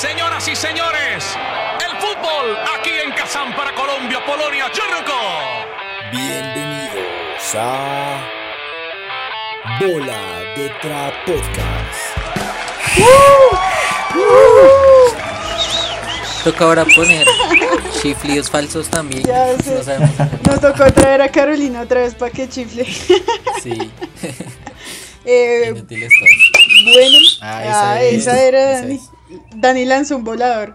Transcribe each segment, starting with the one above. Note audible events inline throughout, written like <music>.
Señoras y señores, el fútbol aquí en Kazán para Colombia, Polonia, Churruco. Bienvenidos a Bola de Tra Podcast. Toca ahora poner chiflidos falsos también. Ya sé. No sabemos. Nos tocó traer a Carolina otra vez para que chifle. Sí. <laughs> Eh, Inútiles todos. bueno, Ah, ah, esa es, esa era esa Dani. es. Dani lanzó un volador.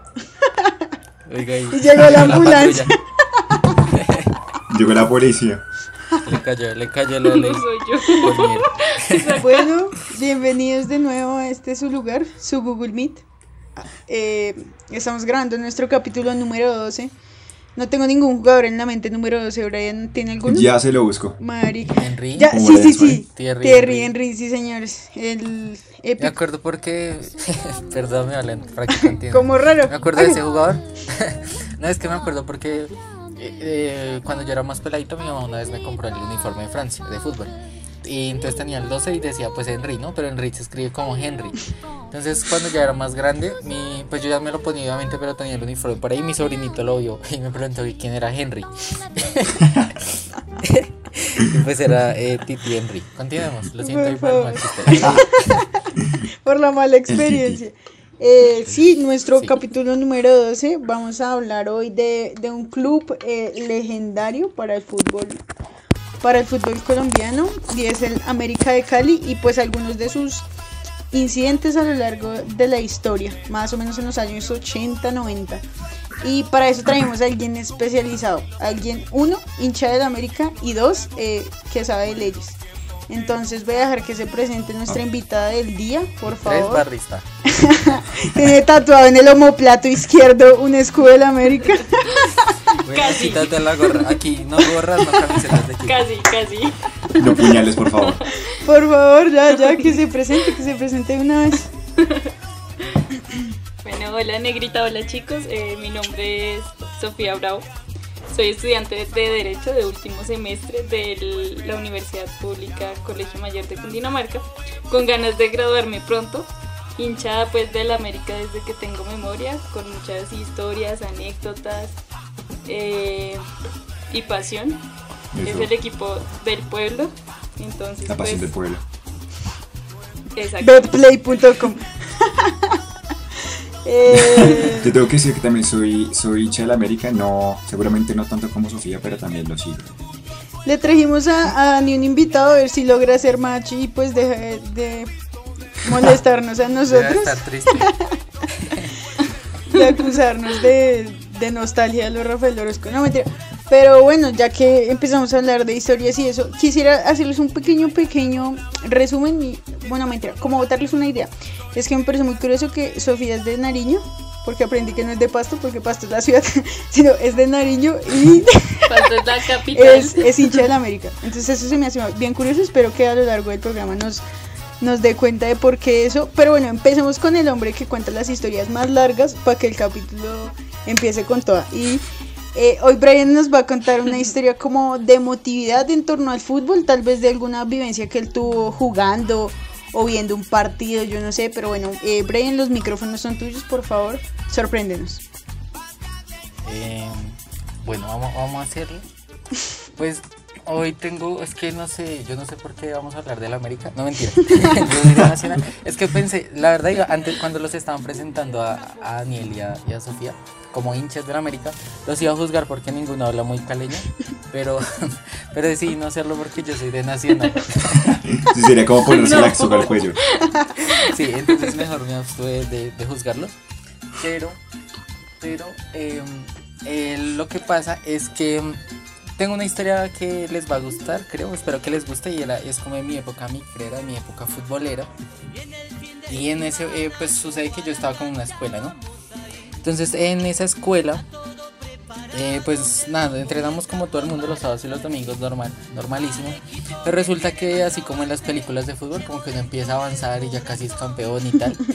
Oiga, <laughs> Y llegó la <laughs> ambulancia. Llegó la policía. Le cayó, le cayó la ley. soy yo. Por miel. <laughs> Bueno, bienvenidos de nuevo a este su lugar, su Google Meet. Eh, estamos grabando nuestro capítulo número 12. No tengo ningún jugador en la mente número 12. Brian, ¿tiene alguno? Ya se lo busco. Marica. Henry. Ya, ¿Cómo sí, sí, sí. Thierry Thierry Henry. Henry, sí, señores. El Me épico. acuerdo porque. <laughs> Perdón, me valen para que continúe. Como raro. Me acuerdo de ese <laughs> jugador. <laughs> no, es que me acuerdo porque eh, eh, cuando yo era más peladito, mi mamá una vez me compró el uniforme de Francia, de fútbol. Y entonces tenía el 12 y decía pues Henry, ¿no? Pero Henry se escribe como Henry. Entonces cuando ya era más grande, mi, pues yo ya me lo ponía obviamente, pero tenía el uniforme por ahí. Mi sobrinito lo vio y me preguntó quién era Henry. <laughs> y pues era eh, Titi Henry. Continuemos, lo siento Por mal <laughs> por la mala experiencia. Eh, sí, nuestro Sí. capítulo número 12, vamos a hablar hoy de, de un club eh, legendario para el fútbol para el fútbol colombiano y es el América de Cali y pues algunos de sus incidentes a lo largo de la historia, más o menos en los años 80, 90. Y para eso traemos a alguien especializado, alguien, uno, hincha del América y dos, eh, que sabe de leyes. Entonces voy a dejar que se presente nuestra invitada del día, por favor. barrista. <laughs> Tiene tatuado en el omoplato izquierdo un escudo del América. <laughs> Bueno, Casi. quítate la gorra. Aquí no gorras, no camisetas de equipo. Casi, casi. No puñales, por favor. Por favor, ya, ya, que se presente, que se presente una vez. Bueno, hola negrita, hola chicos. Eh, mi nombre es Sofía Bravo. Soy estudiante de Derecho de último semestre de la Universidad Pública Colegio Mayor de Cundinamarca, con ganas de graduarme pronto. Hinchada pues del América desde que tengo memoria, con muchas historias, anécdotas eh, y pasión. Eso. Es el equipo del pueblo. Entonces, La pasión del pues, pueblo. exacto. Betplay.com <laughs> eh, Te tengo que decir que también soy, soy hincha de la América, no, seguramente no tanto como Sofía, pero también lo sigo. Le trajimos a, a Dani un invitado a ver si logra ser macho y pues deja de, de molestarnos a <laughs> nosotros, estar triste. <laughs> de acusarnos de, de nostalgia de los Rafael Orozco. No, mentira. Pero bueno, ya que empezamos a hablar de historias y eso, quisiera hacerles un pequeño, pequeño resumen y, bueno, mentira, como darles una idea. Es que me parece muy curioso que Sofía es de Nariño, porque aprendí que no es de Pasto, porque Pasto es la ciudad, <laughs> sino es de Nariño y <laughs> Pasto es la capital. es, es hincha del América. Entonces eso se me hace bien curioso. Espero que a lo largo del programa nos, nos dé cuenta de por qué eso. Pero bueno, empecemos con el hombre que cuenta las historias más largas para que el capítulo empiece con toda. Y eh, hoy Brian nos va a contar una <laughs> historia como de emotividad en torno al fútbol, tal vez de alguna vivencia que él tuvo jugando o viendo un partido, yo no sé. Pero bueno, eh, Brian, los micrófonos son tuyos, por favor, sorpréndenos. Eh, bueno, vamos, vamos a hacerlo. <laughs> Pues hoy tengo, es que no sé, yo no sé por qué vamos a hablar de la América. No mentira. <laughs> Es que pensé, la verdad, antes cuando los estaban presentando a, a Daniel y a, y a Sofía como hinchas de la América, los iba a juzgar porque ninguno habla muy caleño. Pero, <laughs> pero decidí no hacerlo porque yo soy de Nacional. Sí, sería como ponerse <laughs> la soga al cuello. Sí, entonces mejor me abstuve de, de juzgarlos. Pero, pero eh, eh, lo que pasa es que mm, tengo una historia que les va a gustar, creo, espero que les guste y era- es como de mi época micrera, de mi época futbolera. Y en ese, eh, pues sucede que yo estaba con una escuela, ¿no? Entonces en esa escuela, eh, pues nada, entrenamos como todo el mundo los sábados y los domingos, normal, normalísimo. Pero resulta que así como en las películas de fútbol, como que uno empieza a avanzar y ya casi es campeón y tal. <laughs>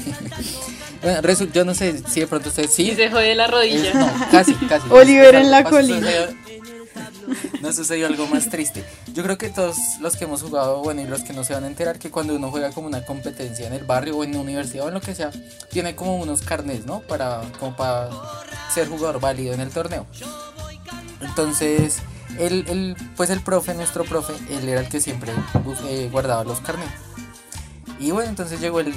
Bueno, yo no sé si de pronto ustedes sí. Y se jode la rodilla. Eh, no, casi, casi. Oliver en la colina. sucedió- no sucedió algo más triste. Yo creo que todos los que hemos jugado, bueno, y los que no se van a enterar, que cuando uno juega como una competencia en el barrio o en la universidad o en lo que sea, tiene como unos carnets, ¿no? Para, como para ser jugador válido en el torneo. Entonces, el, el- pues el profe, nuestro profe, él era el que siempre eh, guardaba los carnets. Y bueno, entonces llegó el,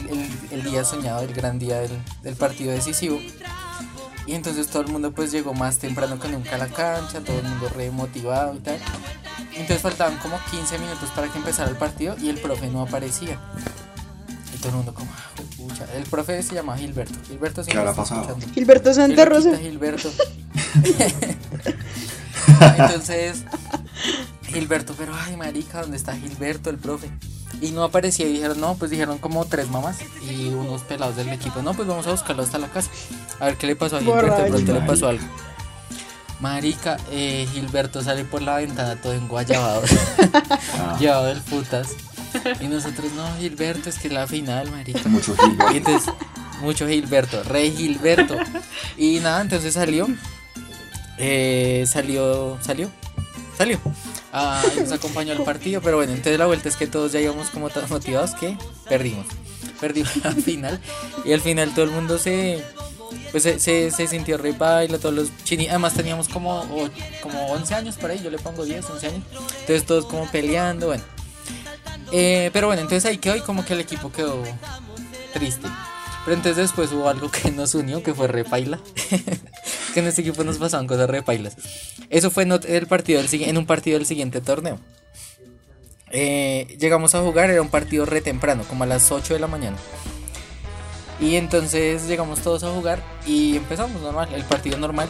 día soñado, el gran día del partido decisivo. Y entonces todo el mundo pues llegó más temprano que nunca a la cancha, todo el mundo re motivado y tal. Entonces faltaban como 15 minutos para que empezara el partido y el profe no aparecía. Y todo el mundo como, "Ah, pucha". El profe se llama Gilberto. Gilberto sí ¿Qué me habrá está pasado? escuchando. Gilberto Santa Rosa. Gilberto. <laughs> Entonces, Gilberto, pero ay, marica, ¿dónde está Gilberto, el profe? Y no aparecía y dijeron, no, pues dijeron como tres mamás y unos pelados del equipo. No, pues vamos a buscarlo hasta la casa. A ver qué le pasó a Gilberto, de pronto le pasó algo. Marica, eh, Gilberto sale por la ventana todo enguayabado, Ah, <laughs> llevado del putas. Y nosotros, no, Gilberto, es que es la final, marica. mucho Gilbert. Y entonces, mucho Gilberto, Rey Gilberto. Y nada, entonces salió. eh, salió, salió, salió. Nos acompañó al partido, pero bueno, entonces la vuelta es que todos ya íbamos como tan motivados que perdimos. Perdimos <laughs> al final. Y al final todo el mundo se. Pues se, se, se sintió re baila, todos los chini. Además teníamos como, como 11 años por ahí, yo le pongo 10, 11 años. Entonces todos como peleando, bueno. Eh, pero bueno, entonces ahí quedó y como que el equipo quedó triste. Pero entonces después hubo algo que nos unió, que fue repaila. <laughs> que en este equipo nos pasaban cosas repailas. Eso fue en, el partido del, en un partido del siguiente torneo. Eh, llegamos a jugar, era un partido re temprano, como a las 8 de la mañana. Y entonces llegamos todos a jugar y empezamos normal, el partido normal.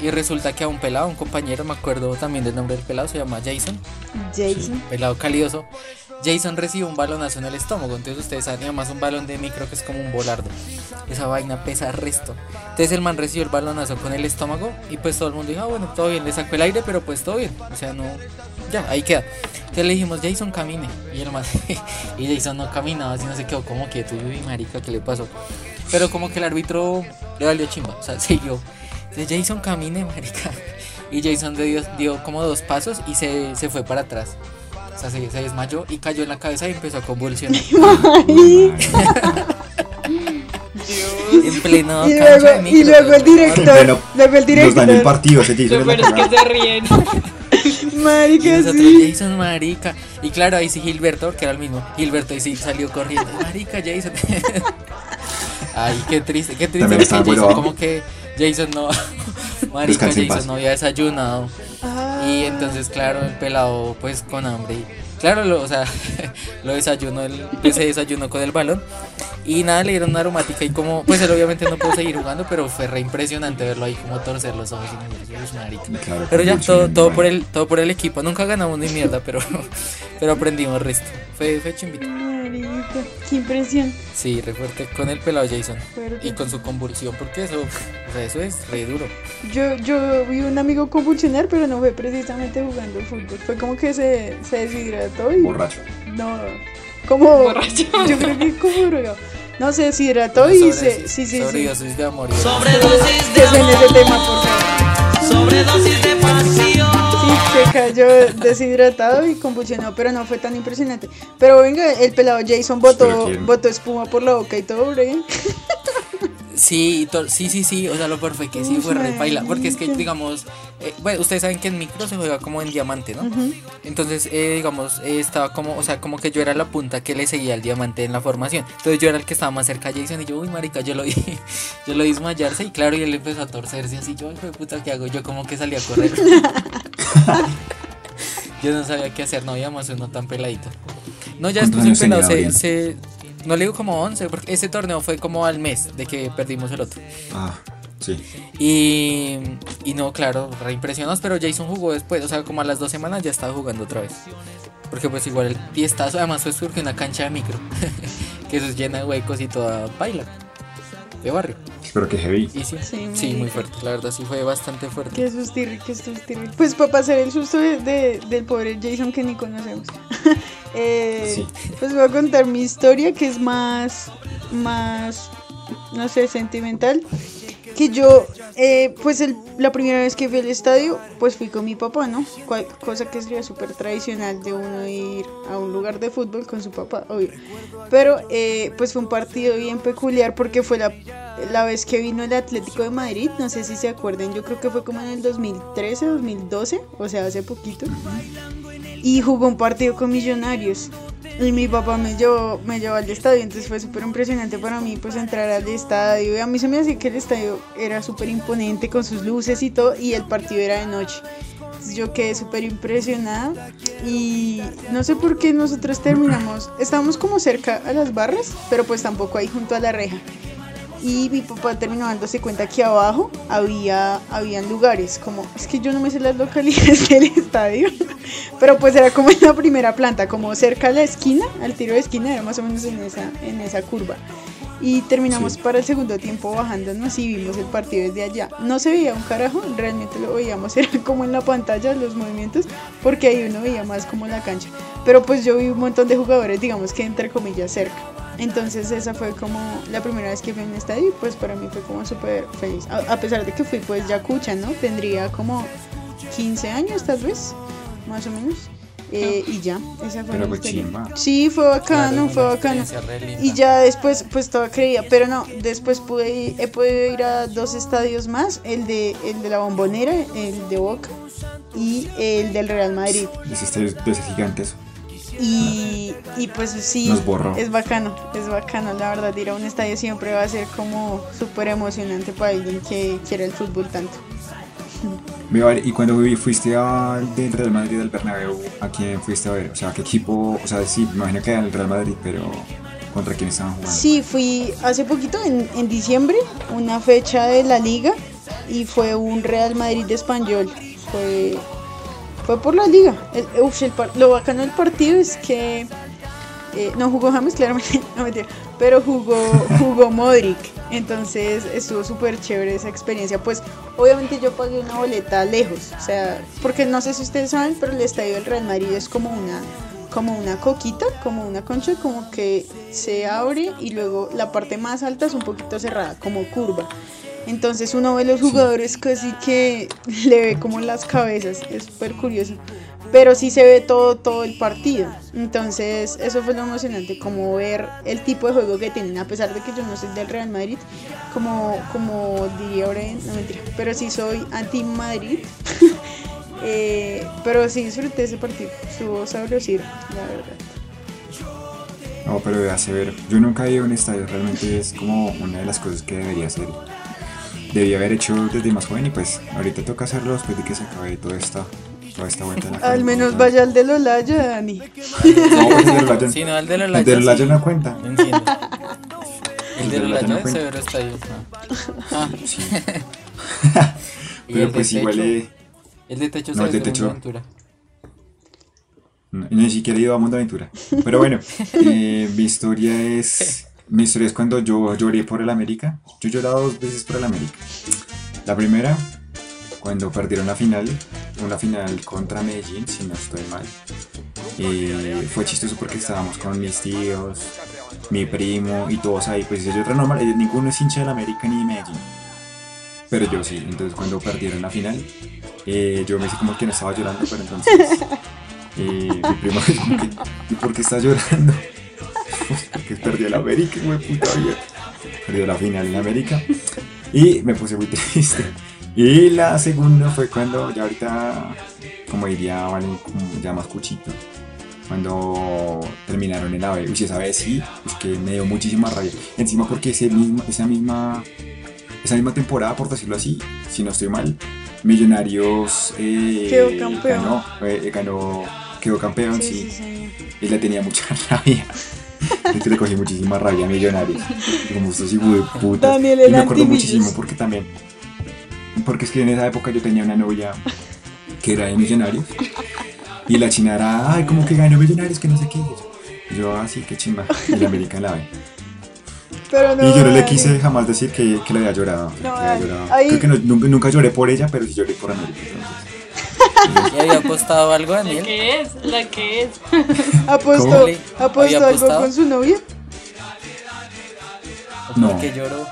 Y resulta que a un pelado, un compañero, me acuerdo también del nombre del pelado, se llama Jason Jason. pelado calioso. Jason recibe un balonazo en el estómago. Entonces ustedes saben, además un balón de micro que es como un volardo. Esa vaina pesa resto. Entonces el man recibió el balonazo con el estómago y pues todo el mundo dijo, ah, bueno, todo bien, le sacó el aire, pero pues todo bien. O sea, no, ya, ahí queda. Entonces le dijimos, Jason, camine. Y el man, <laughs> y Jason no caminaba, sino se quedó como quieto. Y marica, ¿qué le pasó? Pero como que el árbitro le valió chimba, o sea, <laughs> siguió. Entonces Jason camine, marica. <laughs> Y Jason dio, dio como dos pasos y se, se fue para atrás. O sea, se, se desmayó y cayó en la cabeza y empezó a convulsionar. <laughs> en pleno Y luego, de y micro. luego el director, Bueno, luego el Nos dañó el director, partido, ese Jason Lo peor es que se ríen. <laughs> Y marica, nosotros, sí. Jason, marica. Y claro, ahí sí Gilberto, que era el mismo. Gilberto ahí sí salió corriendo. Marica, Jason. <laughs> Ay, qué triste, qué triste. Por Jason, como que Jason no. Marica, Jason paz. no había desayunado. Ah, Y entonces, claro, el pelado, pues con hambre. y- Claro, lo, o sea, <laughs> lo desayunó, el, pues, se desayunó con el balón. Y nada, le dieron una aromática y como, pues él obviamente no pudo seguir jugando, pero fue re impresionante verlo ahí como torcer los ojos y no, "Uy, marica". Claro, Pero ya, todo, todo por el, todo por el equipo. Nunca ganamos ni mierda, pero, <laughs> pero aprendimos resto. Fue, fue chimbito. Marica, qué impresión. Sí, re fuerte con el pelado Jason. Fuerte. Y con su convulsión, porque eso, o sea, eso es re duro. Yo, yo vi un amigo convulsionar, pero no fue precisamente jugando fútbol. Fue como que se, se deshidrató y. Borracho. No, como. Borracho. <laughs> Yo creo que como drogado. No, se deshidrató y se. Sí, sí, sí. Sobredosis de amor. y- Sobredosis Que de suene ese tema, por amor, favor. sobredosis de pasión. Se cayó deshidratado y convulsionó, pero no fue tan impresionante. Pero venga, el pelado Jason botó, botó espuma por la boca y todo, bre. Sí, to- sí, sí, sí, o sea, lo peor fue que sí Uf, fue re paila, porque es que, digamos, eh, bueno, ustedes saben que en micro se juega como en diamante, ¿no? Entonces, eh, digamos, eh, estaba como, o sea, como que yo era la punta que le seguía al diamante en la formación, entonces yo era el que estaba más cerca a Jason y yo, uy, marica, yo lo vi, <laughs> yo lo vi desmayarse y claro, y él empezó a torcerse así, yo, ay, hijo de puta, ¿qué hago? Yo como que salí a correr. <laughs> <laughs> yo no sabía qué hacer, no habíamos uno tan peladito. No, ya ¿Cuántos después el años pelado se, no le digo como 11, porque ese torneo fue como al mes de que perdimos el otro. Ah, sí. Y, y no, claro, re impresionados, pero Jason jugó después, o sea, como a las dos semanas ya estaba jugando otra vez. Porque pues igual el tiestazo, además fue surge una cancha de micro, <laughs> que eso es llena de huecos y toda baila, de barrio. Pero que heavy. Y sí, Sí, sí, muy fuerte, la verdad sí fue bastante fuerte. Qué sustirri, qué sustirri. Pues para pasar el susto de, de- del pobre Jason que ni conocemos. <laughs> Eh, Sí. Pues voy a contar mi historia que es más, más, no sé, sentimental. Que yo, eh, pues el- la primera vez que fui al estadio, pues fui con mi papá, ¿no? Cual- cosa que sería súper tradicional de uno ir a un lugar de fútbol con su papá, obvio. Pero eh, pues fue un partido bien peculiar porque fue la, la vez que vino el Atlético de Madrid, no sé si se acuerdan, yo creo que fue como en el 2013, 2012, o sea, hace poquito. Y jugó un partido con Millonarios. Y mi papá me llevó, me llevó al estadio, entonces fue súper impresionante para mí pues entrar al estadio. Y a mí se me hacía que el estadio era súper imponente con sus luces y todo, y el partido era de noche. Entonces yo quedé súper impresionada y no sé por qué nosotros terminamos, estábamos como cerca a las barras, pero pues tampoco ahí junto a la reja. Y mi papá terminó dándose cuenta que abajo había habían lugares, como es que yo no me sé las localidades <laughs> del estadio, pero pues era como en la primera planta, como cerca a la esquina, al tiro de esquina, era más o menos en esa, en esa curva. Y terminamos Sí. para el segundo tiempo bajándonos y vimos el partido desde allá. No se veía un carajo, realmente lo veíamos, <laughs> era como en la pantalla los movimientos, porque ahí uno veía más como la cancha. Pero pues yo vi un montón de jugadores, digamos que entre comillas cerca. Entonces esa fue como la primera vez que fui a un estadio y pues para mí fue como súper feliz. A, a pesar de que fui pues ya cucha, ¿no? Tendría como 15 años tal vez, más o menos. Eh, y ya, esa fue Pero mi historia. Sí, fue bacano, fue bacano. Y ya después, pues todo creía, pero no, después pude ir- he podido ir a dos estadios más, el de, el de la Bombonera, el de Boca y el del Real Madrid. Ese estadio de ese gigantes. Y, y pues sí, es bacano, es bacano, la verdad, ir a un estadio siempre va a ser como súper emocionante para alguien que quiere el fútbol tanto. Y cuando fui- fuiste al del Real Madrid al Bernabéu, ¿a quién fuiste a ver? O sea, ¿qué equipo? O sea, sí, me imagino que era el Real Madrid, pero ¿contra quién estaban jugando? Sí, fui hace poquito, en, en diciembre, una fecha de la liga y fue un Real Madrid de español. Fue, fue por la liga. El, uf, el lo bacano del partido es que eh, no jugó James, claramente, <laughs> no mentira, pero jugó, jugó Modric. Entonces estuvo súper chévere esa experiencia. Pues obviamente yo pagué una boleta lejos, o sea, porque no sé si ustedes saben, pero el estadio del Real Madrid es como una como una coquita, como una concha, como que se abre y luego la parte más alta es un poquito cerrada, como curva. Entonces uno ve los jugadores casi que <laughs> le ve como las cabezas, es súper curioso. Pero sí se ve todo, todo el partido. Entonces eso fue lo emocionante, como ver el tipo de juego que tienen, a pesar de que yo no soy del Real Madrid, como, como diría Oren, no mentira, pero sí soy anti-Madrid. <laughs> Eh, pero sí disfruté ese partido, estuvo sabrosito, la verdad. No, pero debe severo. Yo nunca he ido a un estadio, realmente es como una de las cosas que debería hacer. Debía haber hecho desde más joven y pues ahorita toca hacerlo después de que se acabe toda esta, toda esta vuelta. en la Al menos vaya al de Lolaya, Dani. No, pues el de Olaya- Sí, no, el de la el de Olaya no cuenta. No entiendo. El El de de la Olaya no es cuenta. severo estadio. Ah. Sí. <laughs> Pero el de pues igual eh, El de techo No, el de techo. aventura. No, ni siquiera he ido a Mundo Aventura. Pero bueno, <laughs> eh, mi historia es. Mi historia es cuando yo lloré por el América. Yo he llorado dos veces por el América. La primera, cuando perdieron la final, una final contra Medellín, si no estoy mal. Eh, fue chistoso porque estábamos con mis tíos, mi primo y todos ahí. Pues yo otra normal, eh, ninguno es hincha del América ni de Medellín. Pero yo sí, entonces cuando perdieron la final, eh, yo me hice como que no estaba llorando, pero entonces <laughs> eh, mi primo me dijo como que, ¿y por qué estás llorando? Porque perdió la América, güey, puta vida. Perdió la final en América. Y me puse muy <laughs> triste. Y la segunda fue cuando, ya ahorita, como diría, vale, como ya más cuchito. Cuando terminaron en la B. Uy, esa vez sí, es que me dio muchísima rabia. Encima porque ese mismo, esa misma esa misma temporada, por decirlo así, si no estoy mal, Millonarios eh, Quedó campeón. Ganó, eh, ganó, quedó campeón, sí, Sí, sí, sí. y le tenía mucha <laughs> rabia. <laughs> Es que le cogí muchísima rabia a Millonarios. Como estos hijos de puta. Y me acuerdo muchísimo porque también. Porque es que en esa época yo tenía una novia que era de Millonarios. Y la china era, ay, como que ganó Millonarios, que no sé qué. Y yo, ah, sí, qué chimba. Y la América la B. Pero no, Y yo no le quise jamás decir que, que le había llorado. que No, le había ay, llorado. ahí- Creo que nunca lloré por ella, pero sí lloré por América. <laughs> entonces. ¿Y había apostado algo, La Daniel? que es, la que es. ¿Apostó, apostó ¿Había algo con su novia? ¿O No. por qué lloró?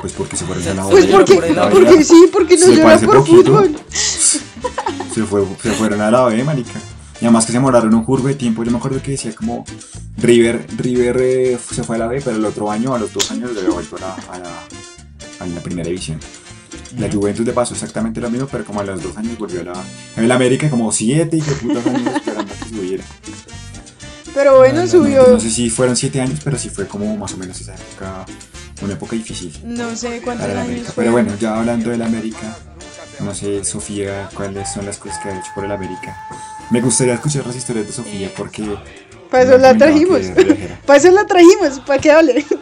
Pues porque se fueron a la Pues porque, por porque sí, porque no Se llora parece por poquito. fútbol. Se, fue, se fueron a la B, marica. Y además que se demoraron un curvo de tiempo. Yo me acuerdo que decía como River, River eh, se fue a la B, pero el otro año, a los dos años, le había vuelto a la, a la, a la primera división. La Juventus le pasó exactamente lo mismo, pero como a los dos años volvió a la El América como siete y que putas <laughs> años esperando que subiera. Pero bueno, No, no, subió. No sé si fueron siete años, pero sí fue como más o menos esa época, una época difícil. No sé cuántos años. Pero bueno, ya hablando del América, no sé, Sofía, cuáles son las cosas que ha hecho por el América. Me gustaría escuchar las historias de Sofía porque. Para eso la trajimos. <laughs> Para eso la trajimos, para que hable. <laughs>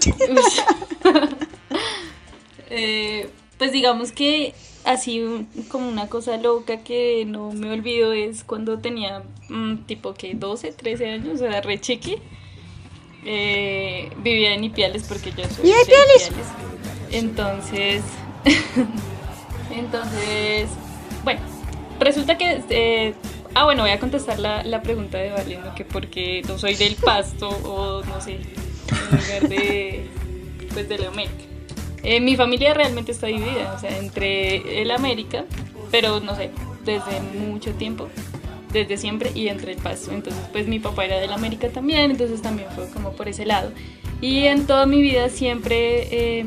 Eh, pues digamos que así como una cosa loca que no me olvido es cuando tenía mm, tipo que 12, 13 años, o sea, re chiqui. Eh, vivía en Ipiales porque yo soy ¡Y de Ipiales! Entonces, <laughs> entonces, bueno, resulta que, eh, ah bueno, voy a contestar la, la pregunta de Valiendo, que porque no soy del Pasto o no sé, en lugar de, pues de la América. Eh, mi familia realmente está dividida, o sea, entre el América, pero no sé, desde mucho tiempo, desde siempre, y entre el Pasto. Entonces, pues mi papá era del América también, entonces también fue como por ese lado. Y en toda mi vida siempre, eh,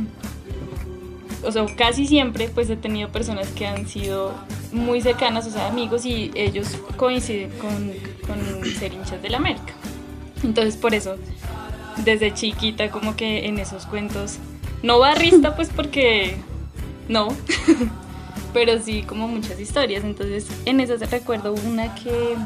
o sea, casi siempre, pues he tenido personas que han sido muy cercanas, o sea, amigos, y ellos coinciden con, con ser hinchas del América. Entonces, por eso, desde chiquita, como que en esos cuentos, no barrista, pues porque no, <laughs> pero sí como muchas historias. Entonces, en esas recuerdo una que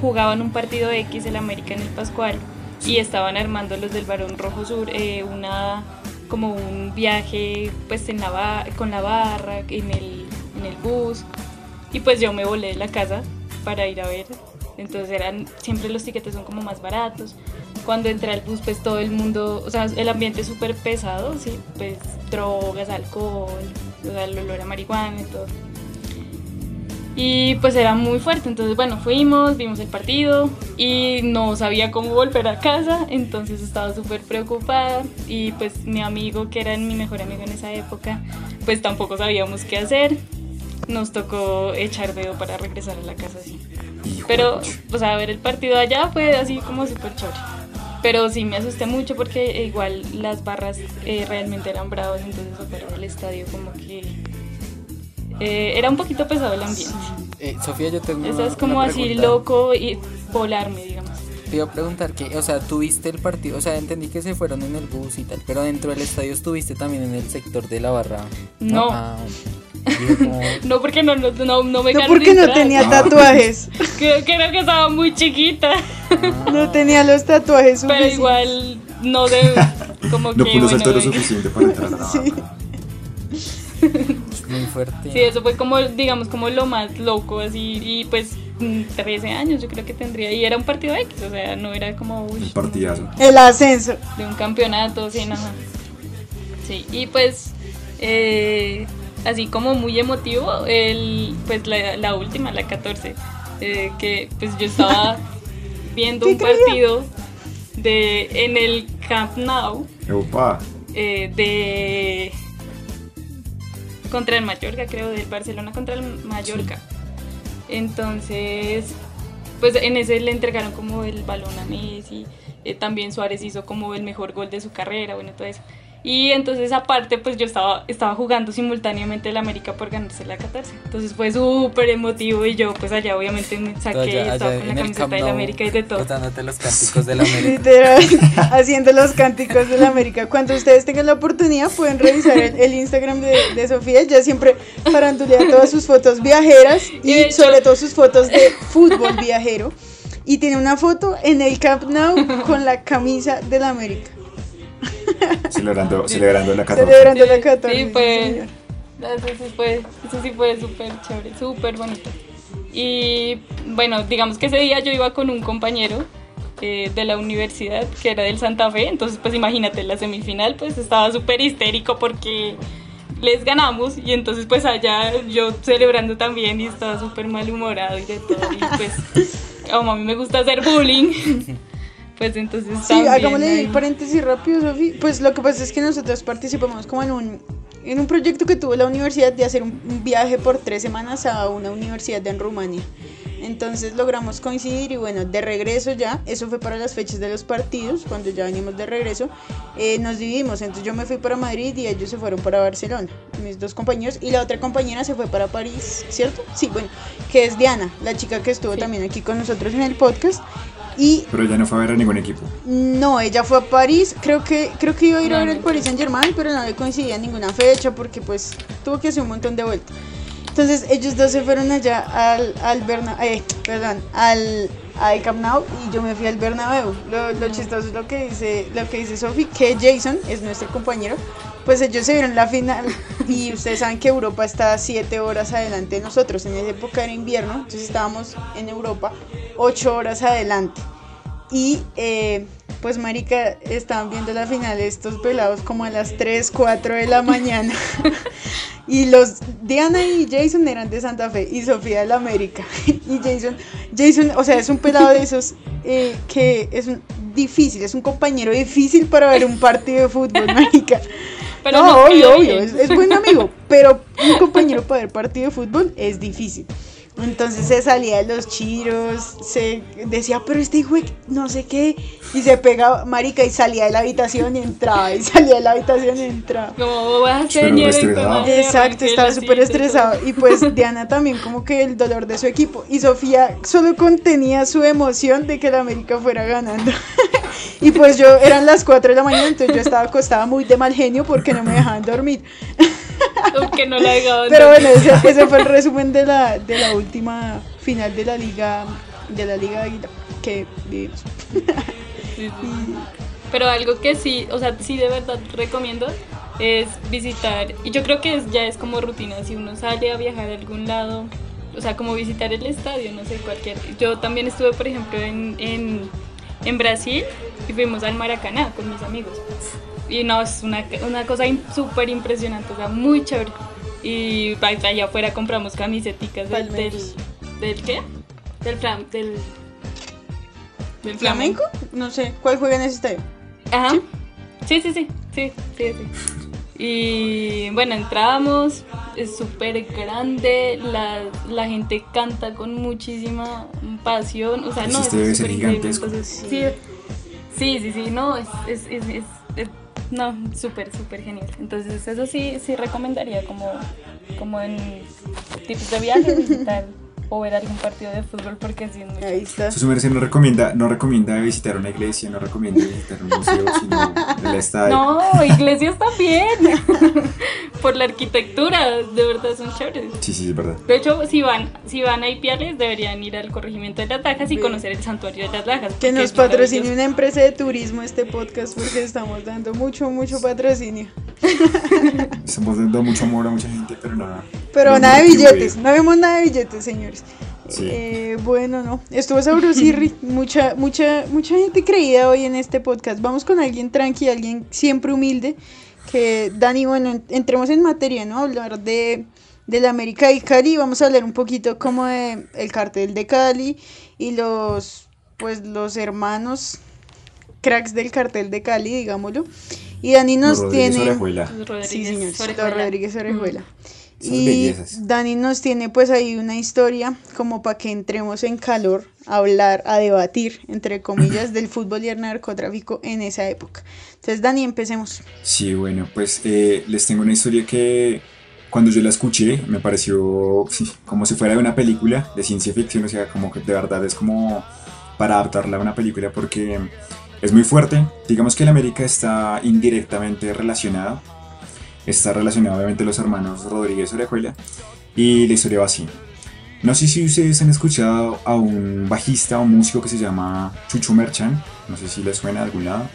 jugaban un partido X, el América en el Pascual, y estaban armando los del Barón Rojo Sur eh, una como un viaje pues en la con la barra, en el, en el bus, y pues yo me volé de la casa para ir a ver. Entonces eran, siempre los tiquetes son como más baratos. Cuando entré al bus, pues todo el mundo, o sea, el ambiente es súper pesado, sí, pues drogas, alcohol, o sea, el olor a marihuana y todo. Y pues era muy fuerte, entonces bueno, fuimos, vimos el partido y no sabía cómo volver a casa, entonces estaba súper preocupada y pues mi amigo, que era mi mejor amigo en esa época, pues tampoco sabíamos qué hacer. Nos tocó echar dedo para regresar a la casa así. Pero, o sea, ver el partido allá fue así como súper chévere. Pero sí me asusté mucho porque igual las barras eh, realmente eran bravas, entonces afuera del estadio como que eh, era un poquito pesado el ambiente. Eh, Sofía, yo tengo Eso es como así loco y volarme, digamos. Te iba a preguntar que, o sea, tuviste el partido, o sea, entendí que se fueron en el bus y tal, pero dentro del estadio estuviste también en el sector de la barra. No. Ah, No, porque no, no, no, no me No dejaron porque no tenía tatuajes. <laughs> Creo, creo que estaba muy chiquita, No tenía los tatuajes pero suficientes. igual no de como <laughs> No que pudo bueno, saltar lo suficiente para entrar a <laughs> Sí. es muy fuerte. Sí, eso fue como, digamos, como lo más loco, así, y pues mm, 13 años yo creo que tendría, y era un partido X, o sea, no era como uy, partidazo. El ascenso. de un campeonato, sí, no. Sí, y pues, eh, así como muy emotivo, el, pues la, la última, la 14, eh, que pues yo estaba <laughs> viendo ¿Qué un partido de, en el Camp Nou, Opa. eh, de contra el Mallorca, creo, del Barcelona contra el Mallorca. Entonces, pues en ese le entregaron como el balón a Messi. eh, también Suárez hizo como el mejor gol de su carrera, bueno, todo eso. Y entonces aparte, pues yo estaba, estaba jugando simultáneamente el América por ganarse la 14. Entonces fue súper emotivo y yo pues allá obviamente me saqué, allá- estaba allá con la camiseta del América y de todo. Botándote los cánticos de la América. <laughs> Literal, haciendo los cánticos de la América. Cuando ustedes tengan la oportunidad, pueden revisar el, el Instagram de, de Sofía. Ella siempre farandulea todas sus fotos viajeras Y y, sobre todo sus fotos de fútbol viajero. Y tiene una foto en el Camp Nou con la camisa de la América. <laughs> Celebrando, celebrando la 14. Celebrando la 14. Sí, sí, fue, eso sí fue, eso sí fue súper chévere, súper bonito. Y bueno, digamos que ese día yo iba con un compañero eh, de la universidad que era del Santa Fe, entonces pues imagínate, la semifinal pues estaba súper histérico porque les ganamos y entonces pues allá yo celebrando también y estaba súper malhumorado y de todo y pues <laughs> como a mí me gusta hacer bullying <laughs> Pues entonces Sí, también hagámosle ahí paréntesis rápido, Sofi. Pues lo que pasa es que nosotros participamos como en un, en un proyecto que tuvo la universidad de hacer un, viaje por tres semanas a una universidad en Rumania. Entonces logramos coincidir y bueno, de regreso ya, eso fue para las fechas de los partidos, cuando ya veníamos de regreso, eh, nos dividimos. Entonces yo me fui para Madrid y ellos se fueron para Barcelona, mis dos compañeros, y la otra compañera se fue para París, ¿cierto? Sí, bueno, que es Diana, la chica que estuvo Sí. también aquí con nosotros en el podcast. Y Pero ya no fue a ver a ningún equipo. no, ella fue a París, creo que creo que iba a ir a ver el. Paris Saint Germain, pero no le coincidía ninguna fecha porque pues tuvo que hacer un montón de vueltas. Entonces ellos dos se fueron allá al, al Berna- eh, perdón, al, al Camp Nou y yo me fui al Bernabéu. Lo, lo chistoso es lo que dice, lo que dice Sophie, que Jason es nuestro compañero, pues ellos se vieron la final y ustedes saben que Europa está siete horas adelante de nosotros. En esa época era invierno, entonces estábamos en Europa ocho horas adelante. Y eh, pues marica, estaban viendo la final estos pelados como a las 3, 4 de la mañana. <laughs> y los Diana y Jason eran de Santa Fe y Sofía de la América. <laughs> y Jason, Jason, o sea, es un pelado de esos eh, que es un- difícil, es un compañero difícil para ver un partido de fútbol, <laughs> marica. Pero no, nos obvio, obvio, es buen amigo, pero un compañero para ver partido de fútbol es difícil. Entonces se salía de los chiros, se decía, pero este hijo no sé qué, y se pegaba, marica, y salía de la habitación y entraba, y salía de la habitación y entraba. Como vas a estresado. Exacto, estaba súper estresado. Y pues <laughs> Diana también como que el dolor de su equipo. Y Sofía solo contenía su emoción de que la América fuera ganando. <laughs> y pues yo eran las 4 de la mañana, entonces yo estaba acostada muy de mal genio porque no me dejaban dormir. <laughs> <laughs> Aunque no la dejaban Pero dormir. bueno, ese, ese fue el resumen de la, de la última final de la liga de la liga que vivimos. Sí, sí. Pero algo que sí, o sea, sí de verdad recomiendo es visitar, y yo creo que es- ya es como rutina, si uno sale a viajar a algún lado, o sea, como visitar el estadio, no sé, cualquier. Yo también estuve, por ejemplo, en, en, en Brasil y fuimos al Maracaná con mis amigos. Y no, es una, una cosa súper impresionante, o sea, muy chévere. Y allá afuera compramos camiseticas del, del, del ¿qué? Del flam, del, del ¿Flamenco? No sé, ¿cuál juega en ese estadio? Ajá. Sí, sí, sí, sí, sí, sí. Y bueno, entramos, es súper grande, la, la gente canta con muchísima pasión, o sea, no, este debe es ser súper increíble. gigantesco. Entonces, sí, sí, sí, sí, no, es, es, es- es- no, súper, súper genial. Entonces, eso sí, sí recomendaría como, como en tipos de viaje, visitar o ver algún partido de fútbol porque sí es muy Ahí está. Su merced no recomienda, no recomienda visitar una iglesia, no recomienda visitar un museo, sino el estadio. No, iglesias también. <laughs> Por la arquitectura, de verdad son chéveres. Sí, sí, es verdad. De hecho, si van, si van a Ipiales, deberían ir al corregimiento de las Lajas y conocer el santuario de las Lajas. Que nos patrocine una empresa de turismo este podcast porque estamos dando mucho, mucho patrocinio. Estamos dando mucho amor a mucha gente, pero nada. Pero no nada de billetes, no vemos nada de billetes, señores. Sí. Eh, bueno, no. Estuvo sabrosirri. mucha, mucha, mucha gente creída hoy en este podcast. Vamos con alguien tranqui, alguien siempre humilde. Que Dani, bueno, en- entremos en materia, ¿no? Hablar de, de la América y Cali. Vamos a hablar un poquito como de el cartel de Cali y los, pues, los hermanos cracks del cartel de Cali, digámoslo. Y Dani nos Rodríguez tiene. Orejuela. Sí, señor. Orejuela. Rodríguez Orejuela. Esas Y bellezas. Dani nos tiene pues ahí una historia como para que entremos en calor a hablar, a debatir, entre comillas, del fútbol y el narcotráfico en esa época. Entonces, Dani, empecemos. Sí, bueno, pues eh, les tengo una historia que cuando yo la escuché me pareció sí, como si fuera de una película de ciencia ficción, o sea, como que de verdad es como para adaptarla a una película porque es muy fuerte. Digamos que el América está indirectamente relacionado. Está relacionado obviamente los hermanos Rodríguez Orejuela y la historia va así. No sé si ustedes han escuchado a un bajista o músico que se llama Chucho Merchan, no sé si les suena de algún lado.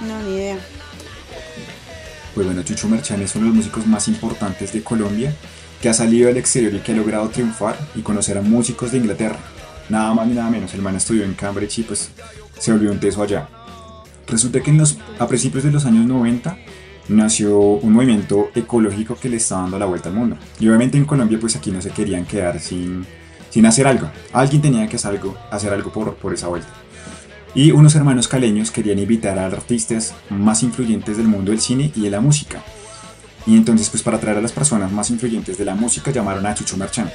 No, ni idea. Pues bueno, Chucho Merchan es uno de los músicos más importantes de Colombia, que ha salido al exterior y que ha logrado triunfar y conocer a músicos de Inglaterra. Nada más ni nada menos, el man estudió en Cambridge y pues se volvió un teso allá. Resulta que en los, a principios de los años 90 nació un movimiento ecológico que le está dando la vuelta al mundo. Y obviamente en Colombia pues aquí no se querían quedar sin, sin hacer algo. Alguien tenía que hacer algo, hacer algo por, por esa vuelta. Y unos hermanos caleños querían invitar a artistas más influyentes del mundo del cine y de la música. Y entonces, pues para atraer a las personas más influyentes de la música, llamaron a Chucho Merchán.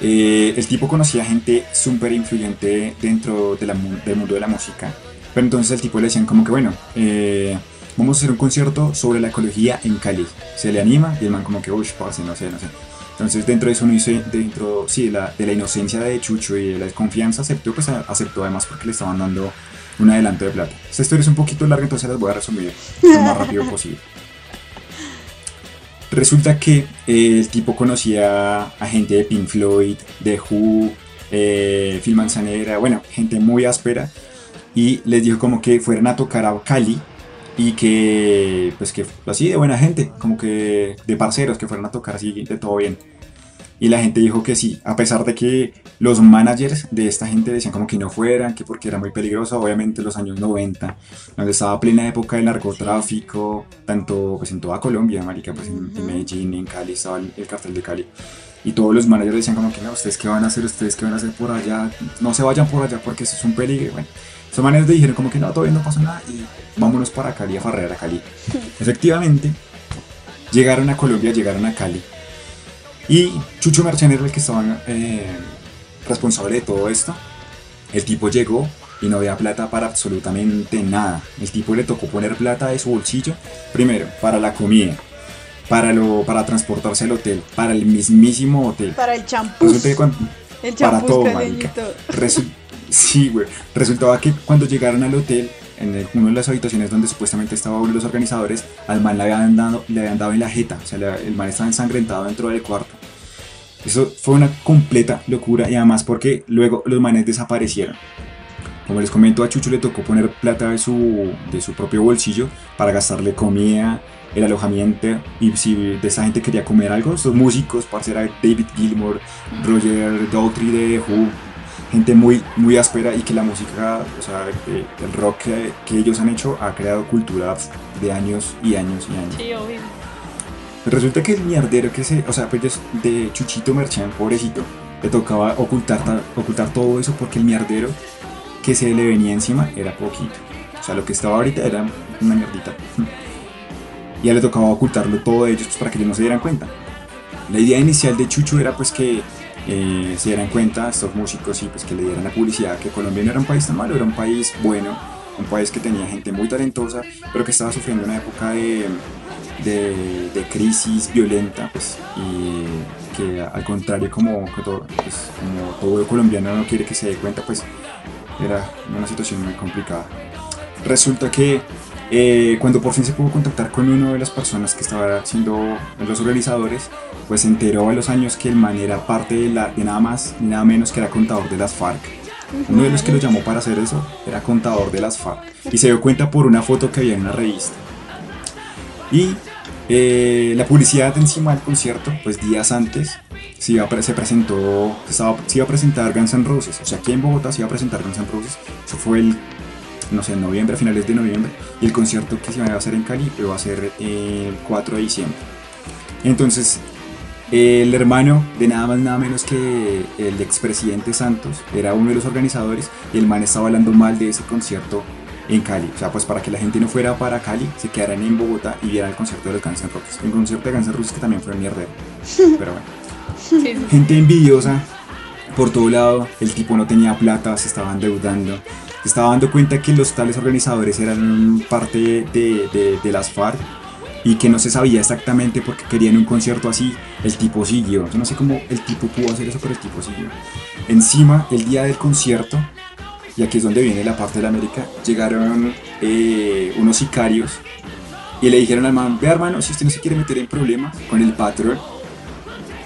Eh, el tipo conocía gente súper influyente dentro de la del mundo de la música. Pero entonces el tipo le decían como que, bueno, eh, vamos a hacer un concierto sobre la ecología en Cali. Se le anima y el man como que, uy, parce, no sé, no sé. Entonces dentro de eso, dentro, sí, de la, de la inocencia de Chucho y de la desconfianza, aceptó, pues aceptó además porque le estaban dando un adelanto de plata. Esta historia es un poquito larga, entonces las voy a resumir lo más rápido posible. Resulta que eh, el tipo conocía a gente de Pink Floyd, de Who, eh, Phil Manzanera, bueno, gente muy áspera y les dijo como que fueran a tocar a Cali y que, pues que así de buena gente, como que de parceros, que fueran a tocar así de todo bien. Y la gente dijo que sí, a pesar de que los managers de esta gente decían como que no fueran, que porque era muy peligroso, obviamente los años 90, donde estaba plena época del narcotráfico, tanto pues en toda Colombia, marica, pues en, en Medellín, en Cali, estaba el, el cartel de Cali. Y todos los managers decían como que no, ustedes qué van a hacer, ustedes qué van a hacer por allá, no se vayan por allá porque eso es un peligro. Bueno, esos managers dijeron como que no, todavía no pasó nada y vámonos para Cali a farrear a Cali. <laughs> Efectivamente, llegaron a Colombia, llegaron a Cali. Y Chucho Merchan era el que estaba eh, responsable de todo esto. El tipo llegó y no había plata para absolutamente nada. El tipo le tocó poner plata de su bolsillo, primero, para la comida, para, lo, para transportarse al hotel, para el mismísimo hotel. Para el champú. Resulta para todo, marica. Resu- <laughs> sí, güey. Resultaba que cuando llegaron al hotel, en el- una de las habitaciones donde supuestamente estaba uno de los organizadores, al man le habían dado, le habían dado en la jeta. O sea, le- el man estaba ensangrentado dentro del cuarto. Eso fue una completa locura y además porque luego los manes desaparecieron. Como les comento, a Chucho le tocó poner plata de su, de su propio bolsillo para gastarle comida, el alojamiento y si de esa gente quería comer algo, estos músicos, parce, era David Gilmour, Roger Daltrey de Who, gente muy, muy áspera y que la música, o sea, el rock que, que ellos han hecho ha creado cultura de años y años y años. Sí, obvio. Resulta que el mierdero que se, o sea, pues de Chuchito Merchan, pobrecito, le tocaba ocultar, ta- ocultar todo eso porque el mierdero que se le venía encima era poquito. O sea, lo que estaba ahorita era una mierdita. <laughs> Y a él le tocaba ocultarlo todo de ellos pues, para que ellos no se dieran cuenta. La idea inicial de Chucho era pues que eh, se dieran cuenta estos músicos y pues que le dieran la publicidad que Colombia no era un país tan malo, era un país bueno, un país que tenía gente muy talentosa, pero que estaba sufriendo una época de, de, de crisis violenta, pues, y que al contrario como, todo, pues, como todo colombiano no quiere que se dé cuenta, pues era una situación muy complicada. Resulta que eh, cuando por fin se pudo contactar con uno de las personas que estaba siendo los organizadores, pues se enteró a los años que el man era parte de, la, de nada más ni nada menos que era contador de las FARC. Uno de los que lo llamó para hacer eso era contador de las FARC. Y se dio cuenta por una foto que había en una revista. Y eh, la publicidad encima del concierto, pues días antes, se, iba, se presentó, se, estaba- se iba a presentar Guns N' Roses. O sea, aquí en Bogotá se iba a presentar Guns N' Roses. Eso fue el, no sé, en noviembre, a finales de noviembre. Y el concierto que se iba a hacer en Cali iba a ser el 4 de diciembre. Entonces, el hermano de nada más nada menos que el expresidente Santos era uno de los organizadores y el man estaba hablando mal de ese concierto en Cali. O sea, pues para que la gente no fuera para Cali, se quedaran en Bogotá y vieran el concierto de los Guns N' Roses. Un concierto de Guns N' Roses que también fue mierdero. <laughs> Pero bueno. Sí, sí, sí. Gente envidiosa por todo lado. El tipo no tenía plata, se estaba endeudando. Estaba dando cuenta que los tales organizadores eran parte de, de- de las FARC y que no se sabía exactamente por qué querían un concierto así. El tipo siguió. Yo no sé cómo el tipo pudo hacer eso, pero el tipo siguió. Encima, el día del concierto, y aquí es donde viene la parte de la América, llegaron eh, unos sicarios y le dijeron al man, vea hermano, si usted no se quiere meter en problemas con el patrón,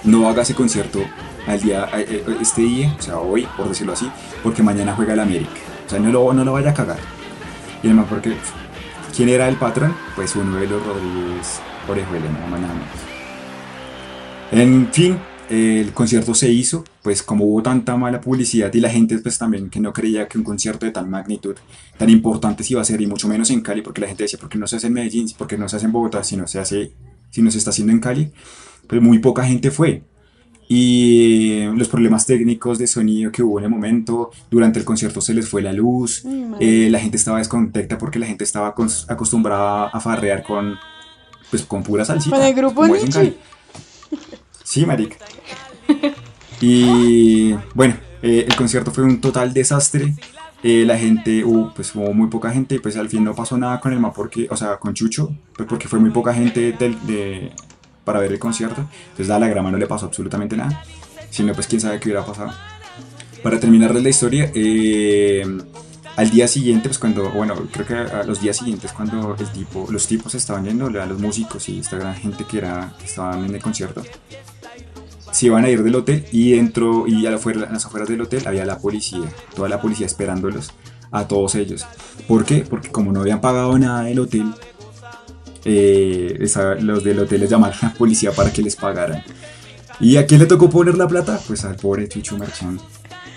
no haga ese concierto al día, eh, este día, o sea, hoy, por decirlo así, porque mañana juega el América. O sea, no lo, no lo vaya a cagar. Y además, porque, ¿quién era el patrón? Pues los Rodríguez Orejuela, nada más nada menos. En fin, el concierto se hizo, pues como hubo tanta mala publicidad y la gente pues también que no creía que un concierto de tal magnitud, tan importante se iba a hacer y mucho menos en Cali, porque la gente decía, ¿por qué no se hace en Medellín? ¿Por qué no se hace en Bogotá? Si no se hace, si no se está haciendo en Cali, pues muy poca gente fue. Y los problemas técnicos de sonido que hubo en el momento. Durante el concierto se les fue la luz. Eh, la gente estaba descontenta porque la gente estaba acostumbrada a farrear con, pues, con pura salsita. Con el grupo Nietzsche. Sí, marica. Y bueno, eh, el concierto fue un total desastre. Eh, la gente, hubo, pues hubo muy poca gente y pues al fin no pasó nada con el ma porque, o sea, con Chucho, pues porque fue muy poca gente del- de, para ver el concierto. Entonces a la grama no le pasó absolutamente nada. Sino pues quién sabe qué hubiera pasado. Para terminarles la historia, eh, al día siguiente, pues cuando, bueno, creo que a los días siguientes cuando el tipo, los tipos estaban yendo, a los músicos y esta gran gente que, era, que estaban en el concierto, se iban a ir del hotel y dentro y a la afuera- a las afueras del hotel había la policía, toda la policía esperándolos a todos ellos. ¿Por qué? Porque como no habían pagado nada del hotel, eh, esa- los del hotel les llamaron a la policía para que les pagaran. ¿Y a quién le tocó poner la plata? Pues al pobre Chucho Marchán.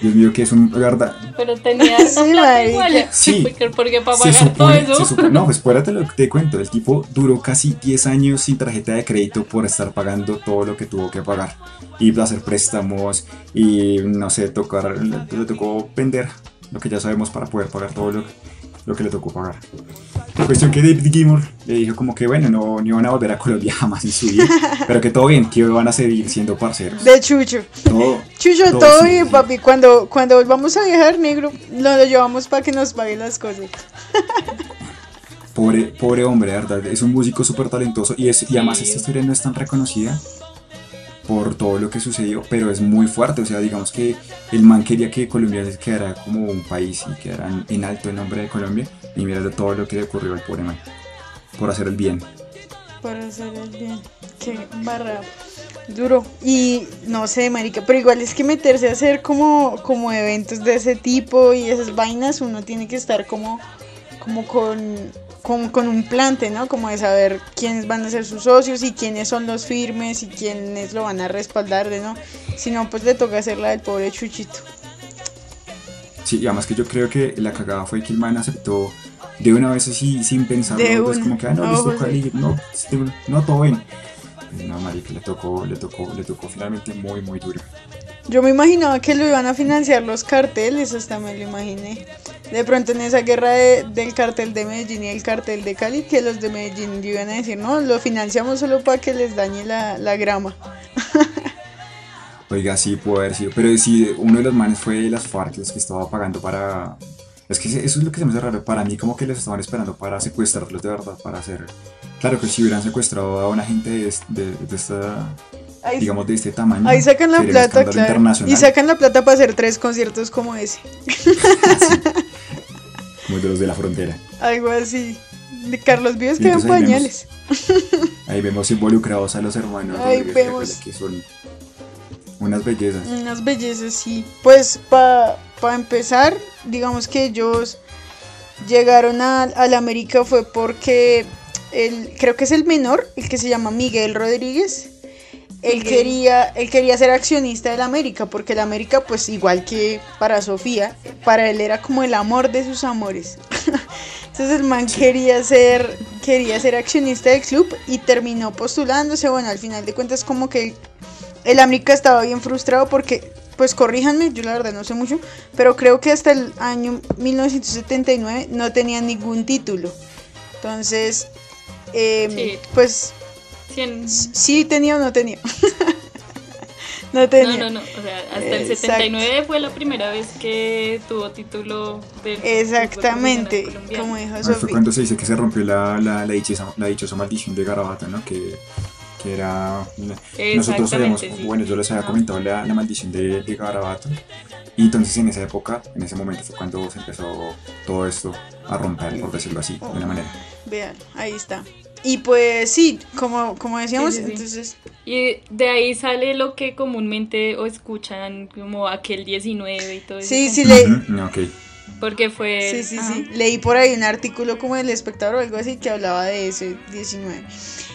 Dios mío, que es un verdad. Pero tenía <laughs> Sí, la plata igual. Sí. Porque, para pagar todo supone, eso. se supone- no, pues espérate lo que te cuento. El tipo duró casi 10 años sin tarjeta de crédito por estar pagando todo lo que tuvo que pagar. Y hacer préstamos y no sé, tocar, le, tocó vender lo que ya sabemos para poder pagar todo lo, lo que le tocó pagar. La cuestión que David Gilmour le dijo como que bueno, no, no iban a volver a Colombia jamás en su vida, <laughs> pero que todo bien, que van a seguir siendo parceros. De Chucho. Todo, Chucho, todo todo bien, papi. Cuando, cuando volvamos a viajar, negro, lo, lo llevamos para que nos pague las cosas. Pobre, pobre hombre, de verdad. Es un músico súper talentoso y, es, y además esta historia no es tan reconocida por todo lo que sucedió, pero es muy fuerte. O sea, digamos que el man quería que Colombia se quedara como un país y quedara en- alto el nombre de Colombia. Y mira todo lo que le ocurrió al pobre man por hacer el bien. Para hacer el bien. Qué barra. Duro. Y no sé, marica, pero igual es que meterse a hacer como, como eventos de ese tipo y esas vainas, uno tiene que estar como, como con, con, con un plante, ¿no? Como de saber quiénes van a ser sus socios y quiénes son los firmes y quiénes lo van a respaldar, de no. Si no, pues le toca hacer la del pobre Chuchito. Sí, y además que yo creo que la cagada fue que el man aceptó de una vez así sin pensarlo. Pues una. como que, ah, no, listo, Ojo, sí. Cali, no, no, todo bien. No, marica, le tocó, le tocó, le tocó finalmente muy, muy duro. Yo me imaginaba que lo iban a financiar los carteles, hasta me lo imaginé. De pronto en esa guerra de- del cartel de Medellín y el cartel de Cali, que los de Medellín iban a decir, no, lo financiamos solo para que les dañe la, la grama. <laughs> Oiga, sí, puede haber sido. Pero sí, uno de los manes fue las FARC los que estaba pagando para. Es que eso es lo que se me hace raro. Para mí, como que los estaban esperando para secuestrarlos de verdad, para hacer. Claro que si hubieran secuestrado a una gente de, de esta. Ahí, digamos, de este tamaño. ahí sacan la plata, claro. Y sacan la plata para hacer tres conciertos como ese. Como de los de la frontera. <laughs> Algo así. De Carlos Vives entonces ahí pañales. <laughs> Ahí vemos involucrados a los hermanos. Ahí vemos. Que son unas bellezas. Unas bellezas, sí. Pues para empezar, digamos que ellos llegaron a, a la América fue porque el, creo que es el menor, el que se llama Miguel Rodríguez. Él quería, él quería ser accionista de la América, porque la América, pues igual que para Sofía, para él era como el amor de sus amores. <laughs> Entonces el man quería ser, quería ser accionista del club y terminó postulándose. Bueno, al final de cuentas como que el, el América estaba bien frustrado porque, pues corríjanme, yo la verdad no sé mucho, pero creo que hasta el año 1979 no tenía ningún título. Entonces, em, Sí. pues Cien- sí tenía o no tenía. no <laughs> No, tenía. no, no. O sea, hasta el Exacto. 79 fue la primera vez que tuvo título del fútbol Exactamente, como dijo Ah, fue cuando se dice que se rompió la, la, la, dichosa, la dichosa maldición de Garabato, ¿no? Que, que era... Nosotros sabíamos, Exactamente, sí. bueno, yo les había Ajá. comentado la, la maldición de, de Garabato. Y entonces en esa época, en ese momento fue cuando se empezó todo esto a romper, por decirlo así, de una manera. Vean, ahí está. Y pues sí, como, como decíamos, Sí, sí, sí. entonces Y de ahí sale lo que comúnmente o escuchan como aquel 19 y todo eso. sí, sí, le, Ujú, no, ok. Porque fue. Sí, sí, ajá. sí. Leí por ahí un artículo como del espectador o algo así que hablaba de ese 19.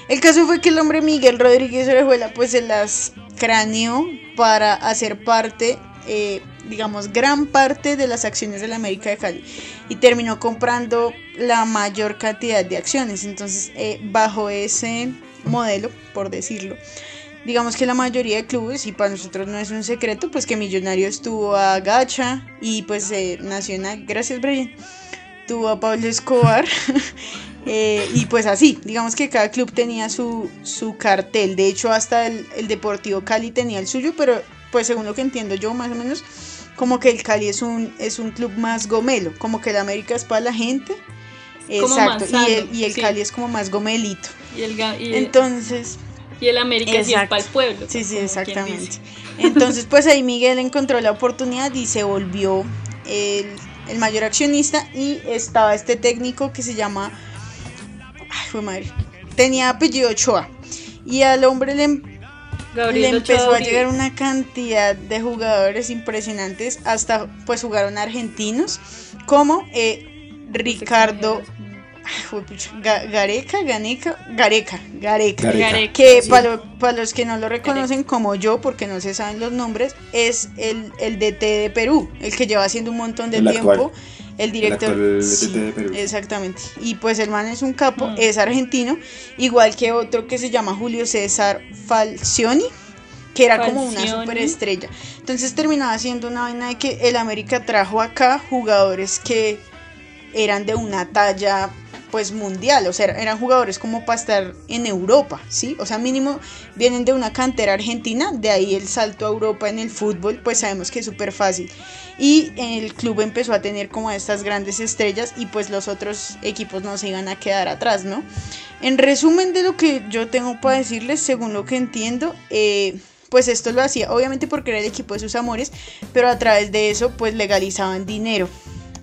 El caso fue que el hombre Miguel Rodríguez Orejuela pues se las craneó para hacer parte, eh, digamos, gran parte de las acciones de la América de Cali y terminó comprando la mayor cantidad de acciones. Entonces, eh, bajo ese modelo, por decirlo, digamos que la mayoría de clubes, y para nosotros no es un secreto, pues que Millonarios tuvo a Gacha y pues eh, Nacional, gracias Brian, tuvo a Pablo Escobar. <laughs> eh, y pues así, digamos que cada club tenía su, su cartel. De hecho, hasta el, el Deportivo Cali tenía el suyo, pero pues según lo que entiendo yo, más o menos, como que el Cali es un, es un club más gomelo, como que el América es para la gente. Como Exacto, y el, y el sí. Cali es como más gomelito. Y el, y el- Entonces, y el América sí es para el pueblo. Sí, sí, exactamente. <laughs> Entonces, pues ahí Miguel encontró la oportunidad y se volvió el, el mayor accionista y estaba este técnico que se llama... Ay, fue madre. Tenía apellido Ochoa. Y al hombre le, le empezó Ochoa a Uribe. llegar una cantidad de jugadores impresionantes. Hasta pues jugaron argentinos como eh, Ricardo... Gareca, Ganeca, Gareca, Gareca. Gareca. Que Sí. para, para los que no lo reconocen como yo, porque no se saben los nombres, es el, el DT de Perú, el que lleva haciendo un montón de El tiempo. actual. El director. sí, DT de Perú. Exactamente. Y pues el man es un capo, Mm. es argentino, igual que otro que se llama Julio César Falcioni, que era como una superestrella. Entonces terminaba siendo una vaina de que el América trajo acá jugadores que eran de una talla pues mundial, o sea, eran jugadores como para estar en Europa, ¿sí? O sea, mínimo vienen de una cantera argentina, de ahí el salto a Europa en el fútbol, pues sabemos que es súper fácil. Y el club empezó a tener como estas grandes estrellas y pues los otros equipos no se iban a quedar atrás, ¿no? En resumen de lo que yo tengo para decirles, según lo que entiendo, eh, pues esto lo hacía obviamente porque era el equipo de sus amores, pero a través de eso pues legalizaban dinero.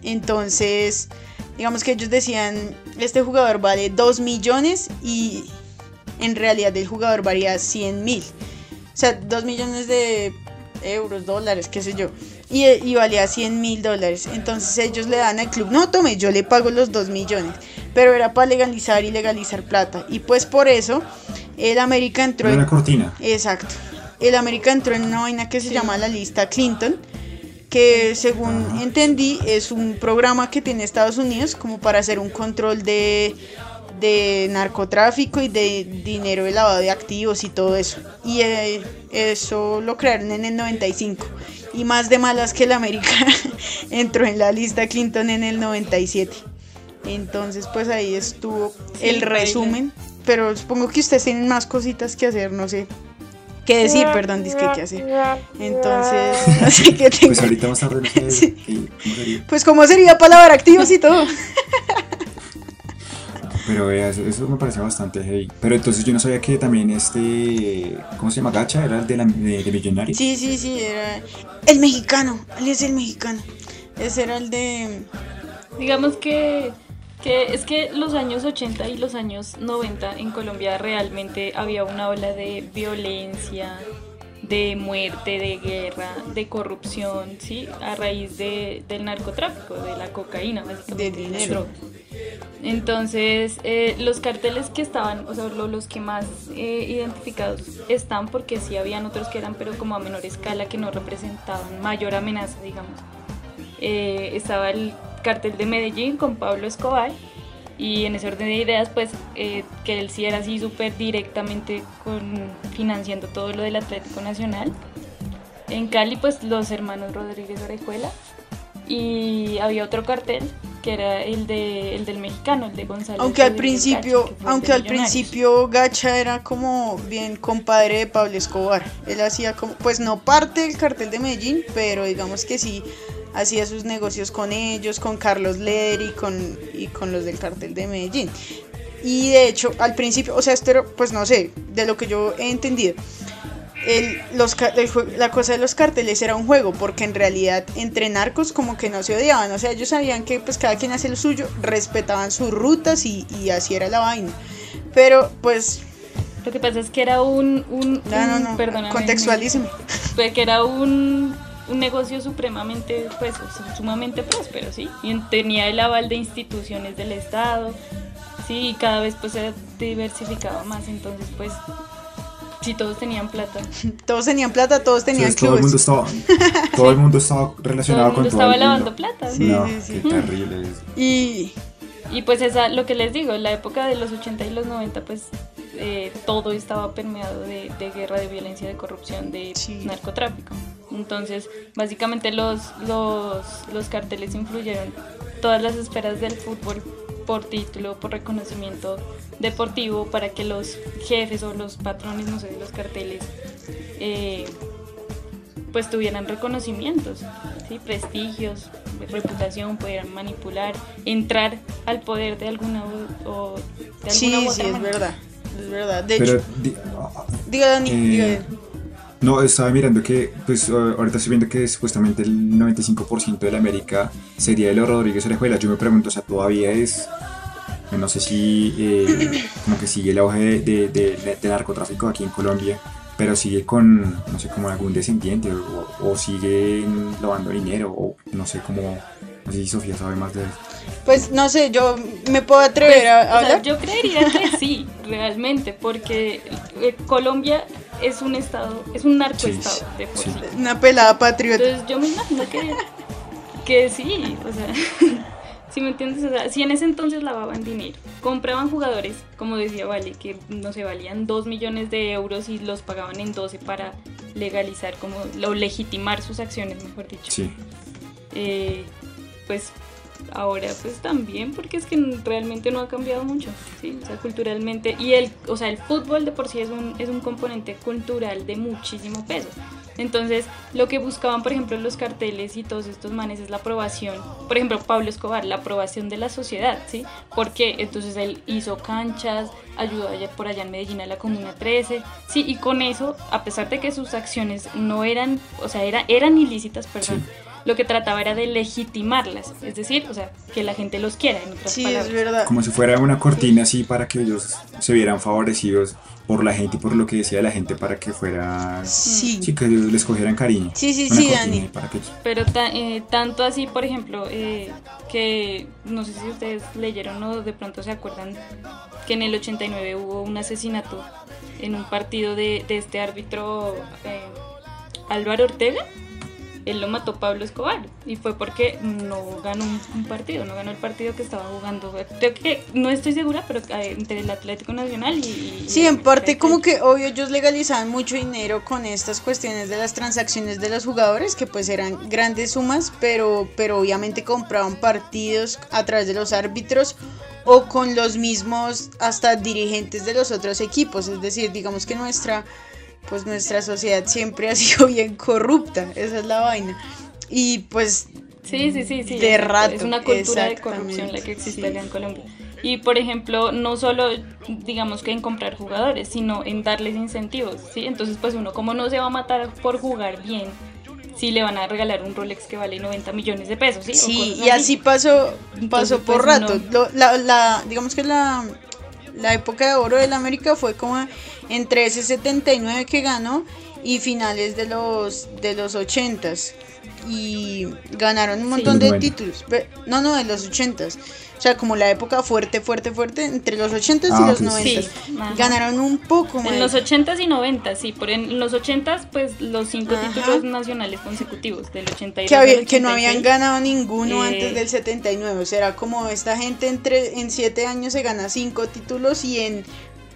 Entonces, digamos que ellos decían, este jugador vale 2 millones y en realidad el jugador valía 100 mil. O sea, 2 millones de euros, dólares, qué sé yo. Y, y valía 100 mil dólares. Entonces ellos le dan al club, no tome, yo le pago los 2 millones. Pero era para legalizar y legalizar plata. Y pues por eso el América entró Era en... una cortina. Exacto. El América entró en una vaina que se Sí. llama la lista Clinton, que según entendí es un programa que tiene Estados Unidos como para hacer un control de, de narcotráfico y de dinero de lavado de activos y todo eso. Y eh, eso lo crearon en el 95. Y más de malas que el América <laughs> entró en la lista Clinton en el 97. Entonces pues ahí estuvo Sí, el resumen. Pero supongo que ustedes tienen más cositas que hacer, no sé. ¿Qué decir? Perdón, disque que hacer. Entonces, <laughs> así que tengo... Pues ahorita tarde no sé Sí. cómo sería. Pues cómo sería palabra activos y todo. Pero vea, eso, eso me parece bastante heavy. Pero entonces yo no sabía que también este. ¿Cómo se llama? Gacha era el de, la, de, de Millonarios. Sí, sí, sí, era el mexicano, él es el mexicano. Ese era el de Digamos que, que es que los años 80 y los años 90 en Colombia realmente había una ola de violencia, de muerte, de guerra, de corrupción, ¿sí? A raíz de, del narcotráfico, de la cocaína, básicamente. De dinero. Entonces, eh, los carteles que estaban, o sea, lo- los que más eh, identificados están, porque sí habían otros que eran, pero como a menor escala, que no representaban mayor amenaza, digamos. Eh, estaba el cartel de Medellín con Pablo Escobar, y en ese orden de ideas, pues, eh, que él sí era así súper directamente con, financiando todo lo del Atlético Nacional. En Cali, pues, los hermanos Rodríguez Orejuela, y había otro cartel que era el de el del mexicano, el de Gonzalo. aunque al principio, Gacha, aunque al principio Gacha era como bien compadre de Pablo Escobar. Él hacía como pues no parte del cartel de Medellín, pero digamos que sí hacía sus negocios con ellos, con Carlos Leder y con y con los del cartel de Medellín. Y de hecho, al principio, o sea, esto era, pues no sé, de lo que yo he entendido, el- los, el la cosa de los carteles era un juego, porque en realidad entre narcos como que no se odiaban, o sea, ellos sabían que pues cada quien hace lo suyo, respetaban sus rutas y, y así era la vaina. Pero pues, Lo que pasa es que era un, un, no, no, un- no. Fue que era un, un negocio supremamente, pues, sumamente próspero, ¿sí? Y en- tenía el aval de instituciones del Estado, ¿sí? Y cada vez, pues, se diversificaba más, entonces, pues, si <laughs> todos tenían plata, Todos tenían plata, todos tenían Entonces, todo el mundo clubes. estaba, todo el mundo estaba <laughs> todo relacionado el mundo con todo estaba el lavando mundo. plata. Sí, no, sí, sí. qué terrible eso. Y Y pues esa, lo que les digo, la época de los 80 y los 90, pues eh, todo estaba permeado de, de guerra, de violencia, de corrupción, de Sí. narcotráfico. Entonces, básicamente los, los, los carteles influyeron todas las esferas del fútbol por título, por reconocimiento deportivo, para que los jefes o los patrones, no sé, de los carteles, eh, pues tuvieran reconocimientos, ¿sí? prestigios, reputación, pudieran manipular, entrar al poder de alguna o de alguna Sí, u sí, otra es verdad. Es verdad. De Pero hecho, di- diga Dani, eh, diga. No, estaba mirando que, pues ahorita estoy viendo que supuestamente el 95% de la América sería de los Rodríguez Orejuela. Yo me pregunto, o sea, todavía es, no sé si eh, <clears throat> como que sigue el auge de, de- de- de narcotráfico aquí en Colombia, pero sigue con, no sé, como algún descendiente o, o sigue lavando dinero o no sé cómo, no sé si Sofía sabe más de eso. Pues no sé, yo me puedo atrever Pues, a, a o sea, hablar. yo creería que <laughs> sí, realmente, porque eh, Colombia es un estado, es un narcoestado Sí, de por sí. sí. Una pelada patriota. Entonces yo me imagino que, que sí, o sea, <laughs> si me entiendes, o sea, si en ese entonces lavaban dinero, compraban jugadores, como decía Vale, que no se valían 2 millones de euros y los pagaban en 12 para legalizar, como, o legitimar sus acciones, mejor dicho. Sí, Eh, pues ahora pues también porque es que realmente no ha cambiado mucho sí o sea culturalmente y el o sea el fútbol de por sí es un es un componente cultural de muchísimo peso. Entonces lo que buscaban por ejemplo los carteles y todos estos manes es la aprobación por ejemplo Pablo Escobar la aprobación de la sociedad sí porque entonces él hizo canchas ayudó allá por allá en Medellín a la Comuna 13 sí y con eso a pesar de que sus acciones no eran o sea era, eran ilícitas perdón lo que trataba era de legitimarlas, es decir, o sea, que la gente los quiera, en otras Sí, palabras. es verdad. como si fuera una cortina así para que ellos se vieran favorecidos por la gente y por lo que decía la gente para que fuera, Sí. sí, que les cogieran cariño. Sí, sí, Una sí, Dani. Para que Pero ta- eh, tanto así, por ejemplo, eh, que no sé si ustedes leyeron o de pronto se acuerdan que en el 89 hubo un asesinato en un partido de, de este árbitro eh, Álvaro Ortega. Él lo mató Pablo Escobar y fue porque no ganó un, un partido, no ganó el partido que estaba jugando. Creo que no estoy segura, pero eh, entre el Atlético Nacional y. Sí, en parte como que obvio ellos legalizaban mucho dinero con estas cuestiones de las transacciones de los jugadores, que pues eran grandes sumas, pero, pero obviamente compraban partidos a través de los árbitros o con los mismos hasta dirigentes de los otros equipos. Es decir, digamos que nuestra, pues nuestra sociedad siempre ha <laughs> sido bien corrupta, esa es la vaina. Y pues Sí, sí, sí, sí. De rato, Es una cultura de corrupción la que existe sí. acá en Colombia. Y por ejemplo, no solo digamos que en comprar jugadores, sino en darles incentivos, ¿sí? Entonces, pues uno como no se va a matar por jugar bien, si le van a regalar un Rolex que vale 90 millones de pesos, ¿sí? O Sí, y así pasó, Entonces, pasó por pues, rato. no. Lo- la, la- digamos que la, la época de oro del América fue como entre ese 79 que ganó y finales de los de los 80s. Y ganaron un montón Los de 90. títulos. Pe- No, no, de los 80s. O sea, como la época fuerte, fuerte, fuerte, entre los 80s Ah, y los ok, 90s. Sí. Ganaron un poco más. En los 80s y 90s, sí, por en los 80s, pues los cinco Ajá. títulos nacionales consecutivos, del 82 que, al había- que no 86. habían ganado ninguno Eh, antes del 79. O sea, era como esta gente entre, en 7 años se gana 5 títulos y en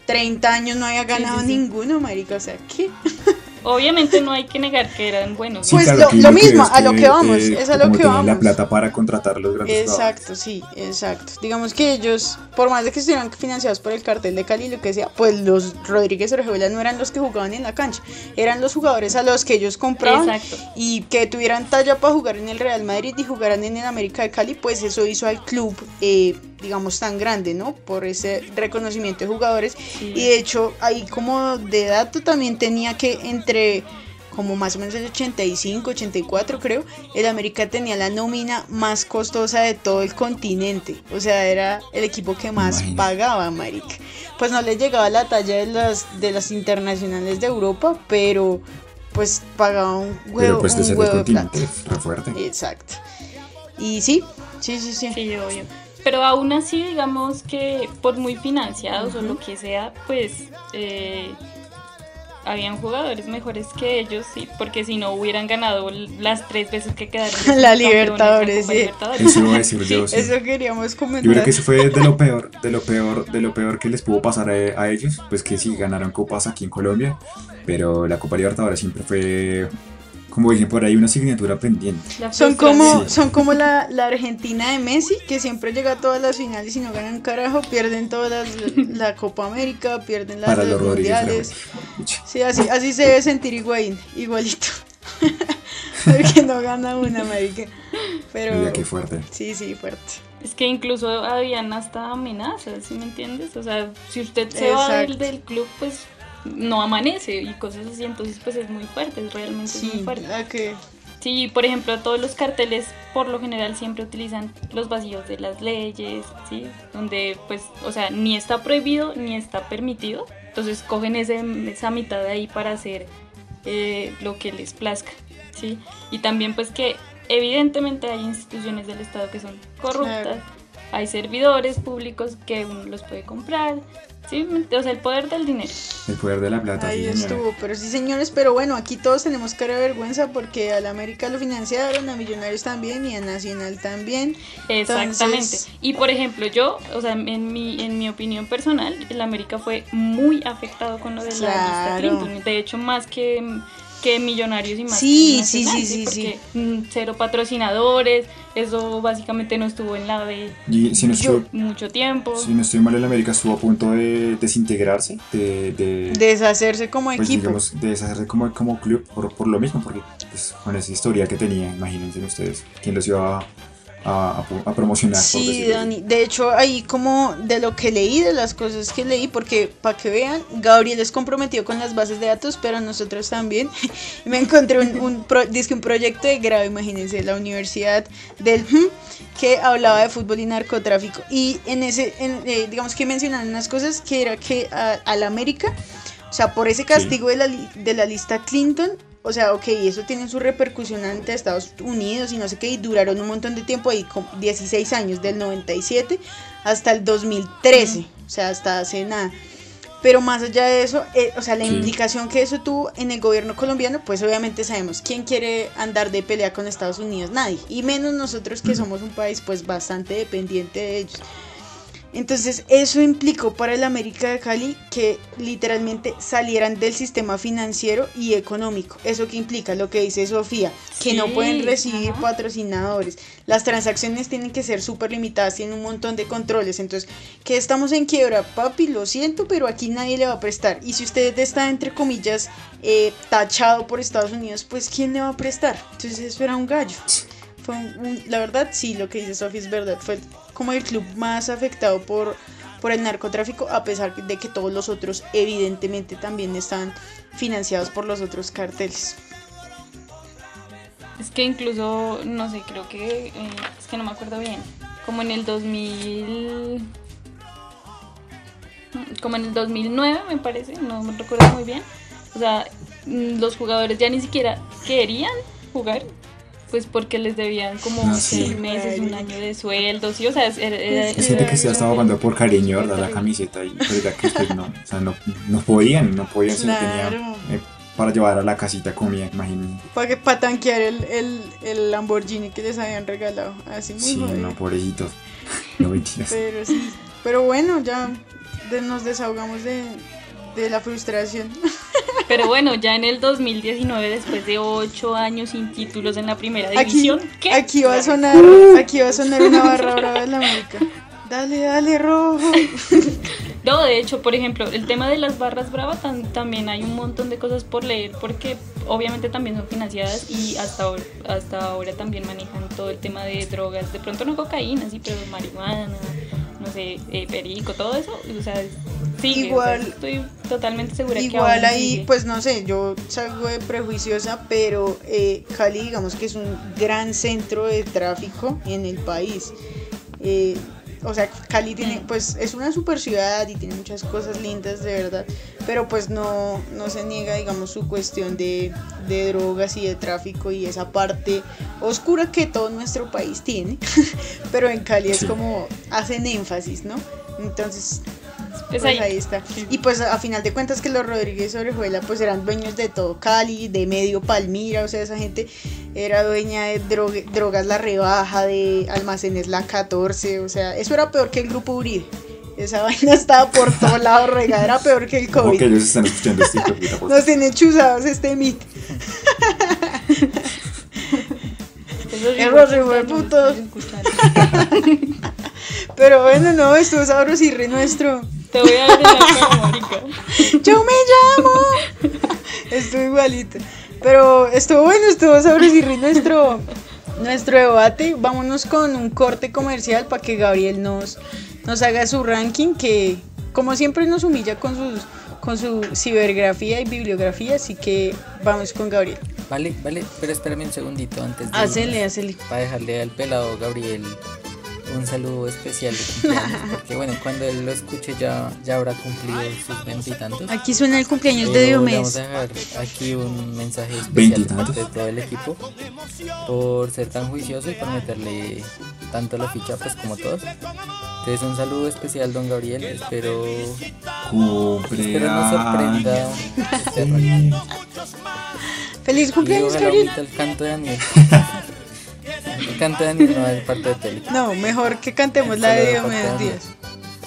30 años no había ganado sí, sí. ninguno, marica. O sea, ¿qué? <laughs> Obviamente no hay que negar que eran buenos. Sí, Pues claro, lo- mismo, a lo que vamos, es a lo que tenían la vamos. plata para contratar los grandes. Exacto, sí, exacto. Digamos que ellos, por más de que estuvieran financiados por el cartel de Cali, lo que sea, pues los Rodríguez Orejuela no eran los que jugaban en la cancha, eran los jugadores a los que ellos compraban Exacto. y que tuvieran talla para jugar en el Real Madrid y jugaran en el América de Cali, pues eso hizo al club, eh, digamos, tan grande, ¿no? Por ese reconocimiento de jugadores. Sí. Y de hecho, ahí como de dato también tenía que entre como más o menos el 85, 84 creo, el América tenía la nómina más costosa de todo el continente. O sea, era el equipo que más Imagínate. pagaba, América. Pues no le llegaba la talla de las, de las internacionales de Europa, pero pues pagaba un huevo, Pero pues de un ser del huevo de plata. continente, re fuerte. Exacto. Y sí, sí, sí, sí. Sí, obvio. Pero aún así, digamos que por muy financiados o lo que sea, pues eh, habían jugadores mejores que ellos, sí, porque si no hubieran ganado las tres veces que quedaron. <laughs> La Libertadores, Copa sí. Libertadores. Eso iba a decir yo, <laughs> sí. Eso queríamos Yo comentar. creo que eso fue de lo peor, de lo peor, de lo peor que les pudo pasar a, a ellos, pues que sí ganaron copas aquí en Colombia, pero la Copa Libertadores siempre fue, como dicen por ahí, una asignatura pendiente. Son como, Sí. son como la, la Argentina de Messi, que siempre llega a todas las finales y no ganan carajo, pierden todas las, <laughs> la Copa América, pierden las Para de los Rodríguez. mundiales. Sí, así, así se debe sentir Higuaín, igualito. <laughs> Porque no gana una América. Pero Oiga, qué fuerte. sí, sí, fuerte. Es que incluso habían hasta amenazas, ¿sí me entiendes? O sea, si usted se va del, del club, pues no amanece y cosas así, entonces pues es muy fuerte, realmente es muy Sí, fuerte. a que Sí, por ejemplo, todos los carteles por lo general siempre utilizan los vacíos de las leyes, ¿sí? Donde pues, o sea, ni está prohibido ni está permitido. Entonces cogen ese, esa mitad de ahí para hacer eh, lo que les plazca, ¿sí? Y también pues que evidentemente hay instituciones del Estado que son corruptas, Claro. hay servidores públicos que uno los puede comprar, ¿sí? O sea, el poder del dinero. El poder de la plata, ahí sí, estuvo. Pero sí, señores, pero bueno, aquí todos tenemos cara de vergüenza porque a la América lo financiaron, a Millonarios también y a Nacional también. Exactamente. Entonces- Y por ejemplo, yo, o sea, en mi, en mi opinión personal, el América fue muy afectado con lo de la lista. Clinton. De hecho, más que, que Millonarios y más Sí, sí, sí, sí, Porque mm, cero patrocinadores, eso básicamente no estuvo en la B Y si no, estoy, mucho tiempo. si no estoy mal, el América estuvo a punto de desintegrarse, de, de, Deshacerse como pues, equipo. digamos, de deshacerse como, como club por, por lo mismo, porque pues, con esa historia que tenía, imagínense ustedes, quién los iba a, a, a promocionar. Sí. Dani. De hecho, ahí como de lo que leí, de las cosas que leí, porque para que vean, Gabriel es comprometido con las bases de datos, pero nosotros también. <laughs> Me encontré un, un, pro- un proyecto de grado, imagínense, la Universidad del <laughs> que hablaba de fútbol y narcotráfico. Y en ese, en, eh, digamos que mencionaban unas cosas que era que a, a la América, o sea, por ese castigo de, la, de la lista Clinton, o sea, ok, eso tiene su repercusión ante Estados Unidos y no sé qué, y duraron un montón de tiempo ahí, como 16 años, del 97 hasta el 2013, o sea, hasta hace nada. Pero más allá de eso, eh, o sea, la Sí. implicación que eso tuvo en el gobierno colombiano, pues obviamente sabemos quién quiere andar de pelea con Estados Unidos, nadie, y menos nosotros que somos un país pues bastante dependiente de ellos. Entonces eso implicó para el América de Cali que literalmente salieran del sistema financiero y económico. ¿Eso que implica? Lo que dice Sofía, que no pueden recibir ajá. patrocinadores. Las transacciones tienen que ser súper limitadas, tienen un montón de controles. Entonces, que estamos en quiebra, papi, lo siento, pero aquí nadie le va a prestar. Y si usted está, entre comillas, eh, tachado por Estados Unidos, pues ¿quién le va a prestar? Entonces eso era un gallo. Fue un- la verdad, sí, lo que dice Sofía es verdad. Fue como el club más afectado por, por el narcotráfico, a pesar de que todos los otros, evidentemente, también están financiados por los otros carteles. Es que incluso, no sé, creo que, eh, es que no me acuerdo bien, como en el 2000, como en el 2009 me parece, no me recuerdo muy bien, o sea, mm, los jugadores ya ni siquiera querían jugar, pues porque les debían como Ah, sí. seis meses, un año de sueldo, sí, o sea, era, era- Es gente que se estaba jugando por cariño, ¿verdad? La camiseta y pero ya que pues, no, o sea, no, no podían, no podían, Claro. tenían eh, para llevar a la casita comida, imagínense. Para que para tanquear el, el, el Lamborghini que les habían regalado. Así muy Sí, jodido. no, pobrecitos. No mentiras. Pero sí. Pero bueno, ya de- nos desahogamos de, de la frustración. <laughs> Pero bueno, ya en el 2019, después de ocho años sin títulos en la primera Aquí, división, ¿qué? aquí va a sonar, aquí va a sonar una barra brava de la América. Dale, dale, rojo. No, de hecho, por ejemplo, el tema de las barras bravas tam- también hay un montón de cosas por leer porque obviamente también son financiadas y hasta ahora, hasta ahora también manejan todo el tema de drogas, de pronto no cocaína, sí, pero marihuana, no sé, eh, perico, todo eso, o sea, sigue, Igual- o sea, estoy totalmente segura que Igual ahí, sigue. pues no sé, yo salgo de prejuiciosa, pero eh, Cali digamos que es un gran centro de tráfico en el país. Eh, o sea, Cali tiene, pues es una super ciudad y tiene muchas cosas lindas de verdad, pero pues no, no se niega, digamos, su cuestión de, de drogas y de tráfico y esa parte oscura que todo nuestro país tiene, <laughs> pero en Cali es como hacen énfasis, ¿no? Entonces, Pues ahí. ahí está. Y pues a final de cuentas que los Rodríguez Orejuela pues eran dueños de todo Cali, de medio Palmira, o sea, esa gente era dueña de drogas La Rebaja, de almacenes La 14, o sea, eso era peor que el grupo Uribe. Esa <laughs> vaina estaba por todos lados regada, era peor que el Como COVID. que ellos están escuchando este. Nos tienen chuzados este mit. Error, error, puto. Pero bueno, no, estuvo sabrosirri nuestro. Te voy a dar la <laughs> marica. Yo me llamo. Estuvo igualito. Pero estuvo bueno, estuvo sabrosirri nuestro, nuestro debate. Vámonos con un corte comercial para que Gabriel nos, nos haga su ranking, que como siempre nos humilla con sus con su cibergrafía y bibliografía, así que vamos con Gabriel. Vale, vale, pero espérame un segundito antes de. Hacele, hacele. Para dejarle al pelado Gabriel un saludo especial de cumpleaños. Porque bueno, cuando él lo escuche ya, ya habrá cumplido sus veintitantos. Aquí suena el cumpleaños de le vamos Diomedes. a dejar aquí un mensaje especial de todo el equipo por ser tan juicioso y por meterle tanto la ficha pues como todos. Entonces un saludo especial don Gabriel, espero, espero nos sorprenda. este ranking. Feliz cumpleaños, Gabriel. el canto de Daniel. <laughs> Daniel no es parte de tele. No, mejor que cantemos la de Diomedes Díaz.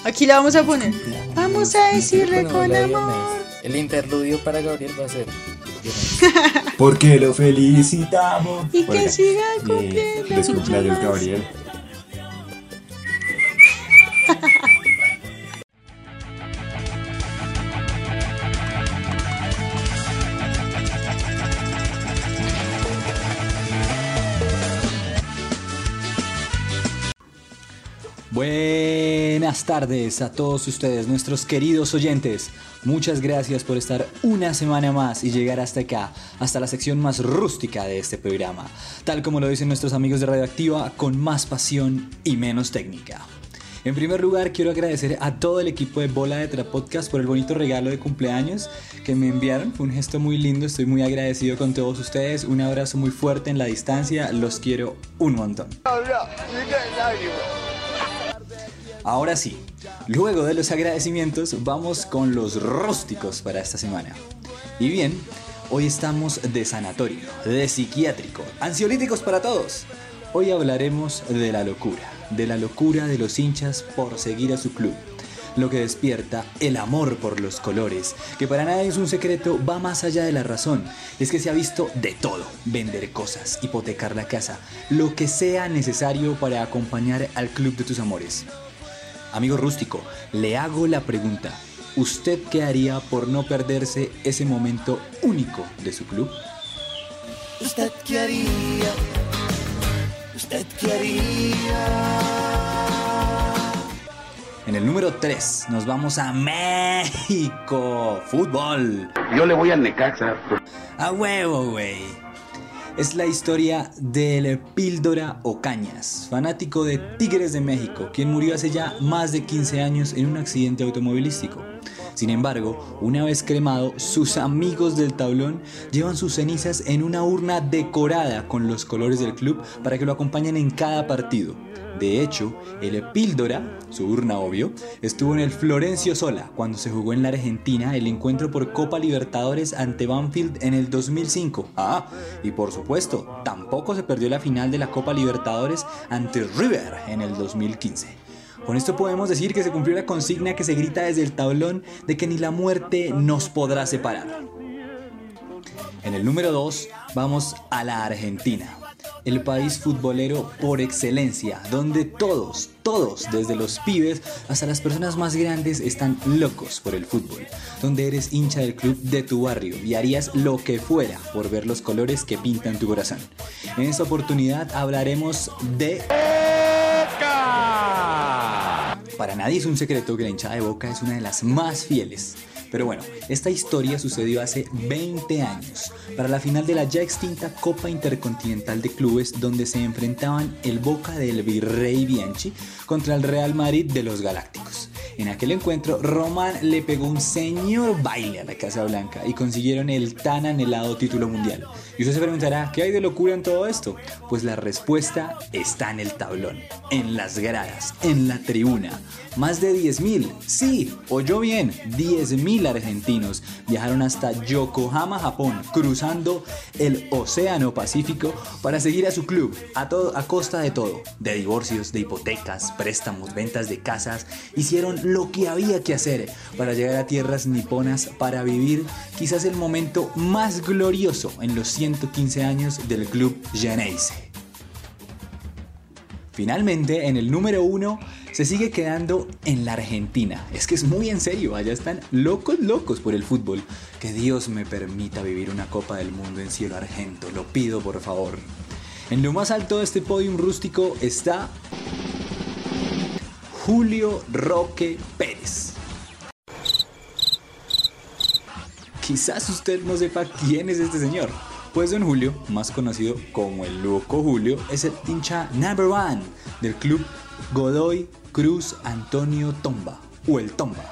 Aquí la vamos a poner. Vamos a decirle con amor. El interludio para Gabriel va a ser. <laughs> Porque lo felicitamos. Y que siga cumpliendo Feliz cumpleaños. Gabriel. Buenas tardes a todos ustedes, nuestros queridos oyentes. Muchas gracias por estar una semana más y llegar hasta acá, hasta la sección más rústica de este programa. Tal como lo dicen nuestros amigos de Radioactiva, con más pasión y menos técnica. En primer lugar, quiero agradecer a todo el equipo de Bola de Tra Podcast por el bonito regalo de cumpleaños que me enviaron. Fue un gesto muy lindo, estoy muy agradecido con todos ustedes. Un abrazo muy fuerte en la distancia, los quiero un montón. Ahora sí, luego de los agradecimientos, vamos con los rústicos para esta semana. Y bien, hoy estamos de sanatorio, de psiquiátrico, ansiolíticos para todos. Hoy hablaremos de la locura, de la locura de los hinchas por seguir a su club. Lo que despierta el amor por los colores, que para nadie es un secreto, va más allá de la razón. Es que se ha visto de todo, vender cosas, hipotecar la casa, lo que sea necesario para acompañar al club de tus amores. Amigo rústico, le hago la pregunta. ¿Usted qué haría por no perderse ese momento único de su club? ¿Usted qué haría? ¿Usted qué haría? En el número 3 nos vamos a México. Fútbol. Yo le voy al Necaxa. A huevo, güey. Es la historia del Píldora Ocañas, fanático de Tigres de México, quien murió hace ya más de 15 años en un accidente automovilístico. Sin embargo, una vez cremado, sus amigos del tablón llevan sus cenizas en una urna decorada con los colores del club para que lo acompañen en cada partido. De hecho, el Píldora, su urna obvio, estuvo en el Florencio Sola cuando se jugó en la Argentina el encuentro por Copa Libertadores ante Banfield en el 2005. Ah, y por supuesto, tampoco se perdió la final de la Copa Libertadores ante River en el 2015. Con esto podemos decir que se cumplió la consigna que se grita desde el tablón de que ni la muerte nos podrá separar. En el número 2 vamos a la Argentina, el país futbolero por excelencia, donde todos, todos, desde los pibes hasta las personas más grandes, están locos por el fútbol, donde eres hincha del club de tu barrio y harías lo que fuera por ver los colores que pintan tu corazón. En esta oportunidad hablaremos de... Para nadie es un secreto que la hinchada de Boca es una de las más fieles. Pero bueno, esta historia sucedió hace 20 años, para la final de la ya extinta Copa Intercontinental de Clubes, donde se enfrentaban el Boca del Virrey Bianchi contra el Real Madrid de los Galácticos. En aquel encuentro, Román le pegó un señor baile a la Casa Blanca y consiguieron el tan anhelado título mundial. Y usted se preguntará, ¿qué hay de locura en todo esto? Pues la respuesta está en el tablón, en las gradas, en la tribuna. Más de 10.000, sí, oyó bien, 10.000 argentinos viajaron hasta Yokohama, Japón, cruzando el Océano Pacífico para seguir a su club, a, todo, a costa de todo, de divorcios, de hipotecas, préstamos, ventas de casas, hicieron lo que había que hacer para llegar a tierras niponas para vivir quizás el momento más glorioso en los 115 años del club Geneise. Finalmente, en el número uno se sigue quedando en la Argentina. Es que es muy en serio, allá están locos, locos por el fútbol. Que Dios me permita vivir una Copa del Mundo en cielo argento, lo pido por favor. En lo más alto de este podium rústico está Julio Roque Pérez. Quizás usted no sepa quién es este señor. Pues don Julio, más conocido como el Loco Julio, es el hincha number one del club Godoy Cruz Antonio Tomba, o el Tomba.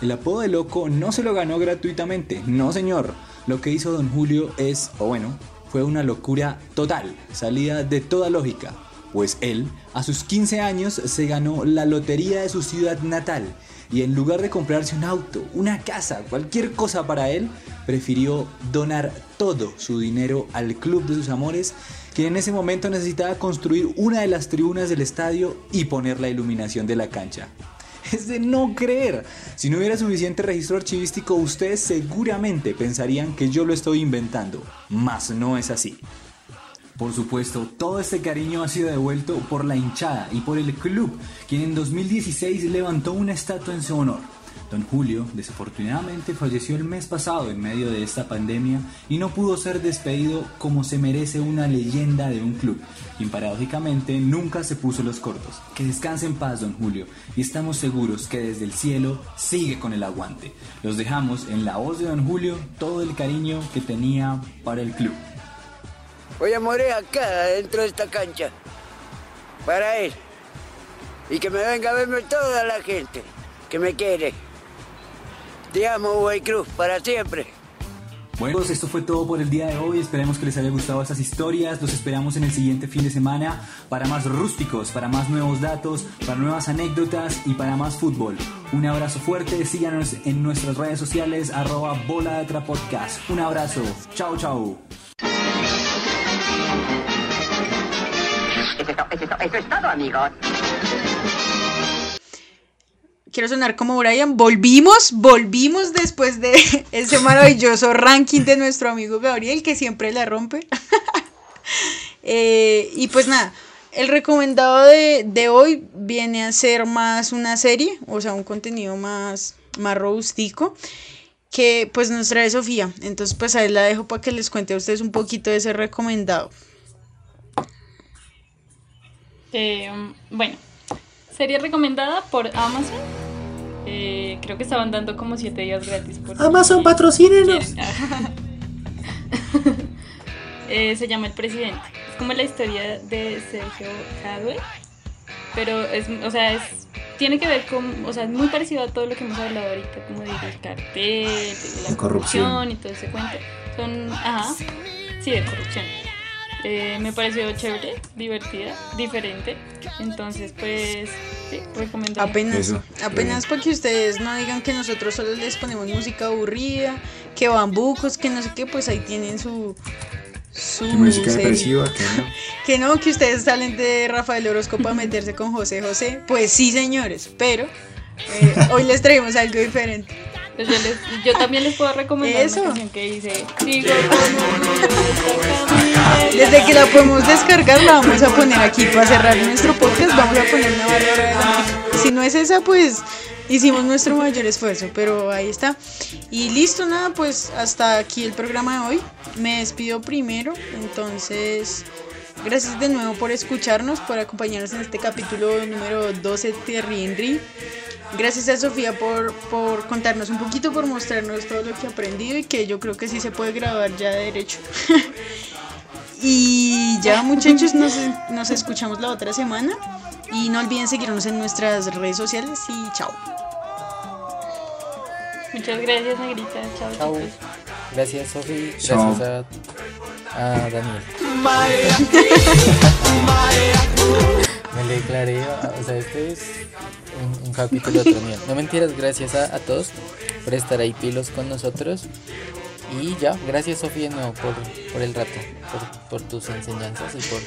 El apodo de Loco no se lo ganó gratuitamente, no señor. Lo que hizo don Julio es, o bueno, fue una locura total, salida de toda lógica. Pues él, a sus 15 años, se ganó la lotería de su ciudad natal y en lugar de comprarse un auto, una casa, cualquier cosa para él, prefirió donar todo su dinero al club de sus amores, quien en ese momento necesitaba construir una de las tribunas del estadio y poner la iluminación de la cancha. Es de no creer. Si no hubiera suficiente registro archivístico, ustedes seguramente pensarían que yo lo estoy inventando. Mas no es así. Por supuesto, todo este cariño ha sido devuelto por la hinchada y por el club, quien en 2016 levantó una estatua en su honor. Don Julio, desafortunadamente, falleció el mes pasado en medio de esta pandemia y no pudo ser despedido como se merece una leyenda de un club, quien paradójicamente nunca se puso los cortos. Que descanse en paz, don Julio, y estamos seguros que desde el cielo sigue con el aguante. Los dejamos en la voz de don Julio todo el cariño que tenía para el club. Voy a morir acá, dentro de esta cancha. Para él. Y que me venga a verme toda la gente que me quiere. Te amo, Uruguay Cruz, para siempre. Bueno, pues esto fue todo por el día de hoy. Esperemos que les haya gustado estas historias. Los esperamos en el siguiente fin de semana para más rústicos, para más nuevos datos, para nuevas anécdotas y para más fútbol. Un abrazo fuerte. Síganos en nuestras redes sociales, arroba bola de. Un abrazo. Chao, chao. Eso es, todo, amigos. Quiero sonar como Brian. Volvimos, volvimos después de <laughs> ese maravilloso ranking de nuestro amigo Gabriel, que siempre la rompe. <laughs> Eh, y pues nada, el recomendado de, de hoy viene a ser más una serie, o sea, un contenido más, más robustico, que pues nos trae Sofía. Entonces, pues ahí la dejo para que les cuente a ustedes un poquito de ese recomendado. Eh, bueno, serie recomendada por Amazon. Eh, creo que estaban dando como 7 días gratis. Por Amazon, si patrocínenos. <laughs> Eh, se llama El Presidente. Es como la historia de Sergio Hadwe. Pero es, o sea, es, tiene que ver con, o sea, es muy parecido a todo lo que hemos hablado ahorita, como del cartel, de la corrupción. corrupción y todo ese cuento. Son, ajá, sí, de corrupción. Eh, me pareció chévere, divertida, diferente. Entonces, pues, sí, recomiendo. Apenas, Eso, apenas para que ustedes no digan que nosotros solo les ponemos música aburrida, que bambucos, que no sé qué, pues ahí tienen su... su música depresiva, que no. <laughs> Que no, que ustedes salen de Rafael Orozco para <laughs> meterse con José José. Pues sí, señores, pero eh, hoy les traemos algo diferente. Pues yo, les- yo también les puedo recomendar Eso. una canción que dice Sigo como Desde que la podemos descargar, la vamos a poner aquí para cerrar nuestro podcast. Vamos a poner una Bárbara de la. Si no es esa, pues hicimos nuestro mayor esfuerzo, pero ahí está. Y listo, nada, pues hasta aquí el programa de hoy. Me despido primero, entonces. Gracias de nuevo por escucharnos, por acompañarnos en este capítulo número 12 de Riendri. Gracias a Sofía por, por contarnos un poquito, por mostrarnos todo lo que ha aprendido y que yo creo que sí se puede grabar ya de derecho. <laughs> y ya muchachos, nos, nos escuchamos la otra semana y no olviden seguirnos en nuestras redes sociales y chao. Muchas gracias, Negrita. Chao, Chao. chicos. Gracias, Sofi. Chao. Gracias a, a Daniel. <laughs> me le declaré, o sea, este es un, un capítulo otro mío. No mentiras, gracias a, todos por estar ahí pilos con nosotros. Y ya, gracias Sofía no, por, por el rato, por, tus enseñanzas y por...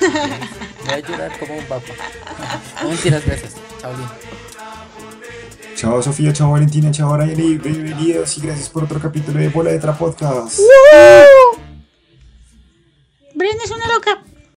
Voy a llorar como un papa. No mentiras, gracias. Chao, bien. Chao Sofía, chao Valentina, chao Ryan y bienvenidos y gracias por otro capítulo de Bola de Trapodcast. Brin es una loca.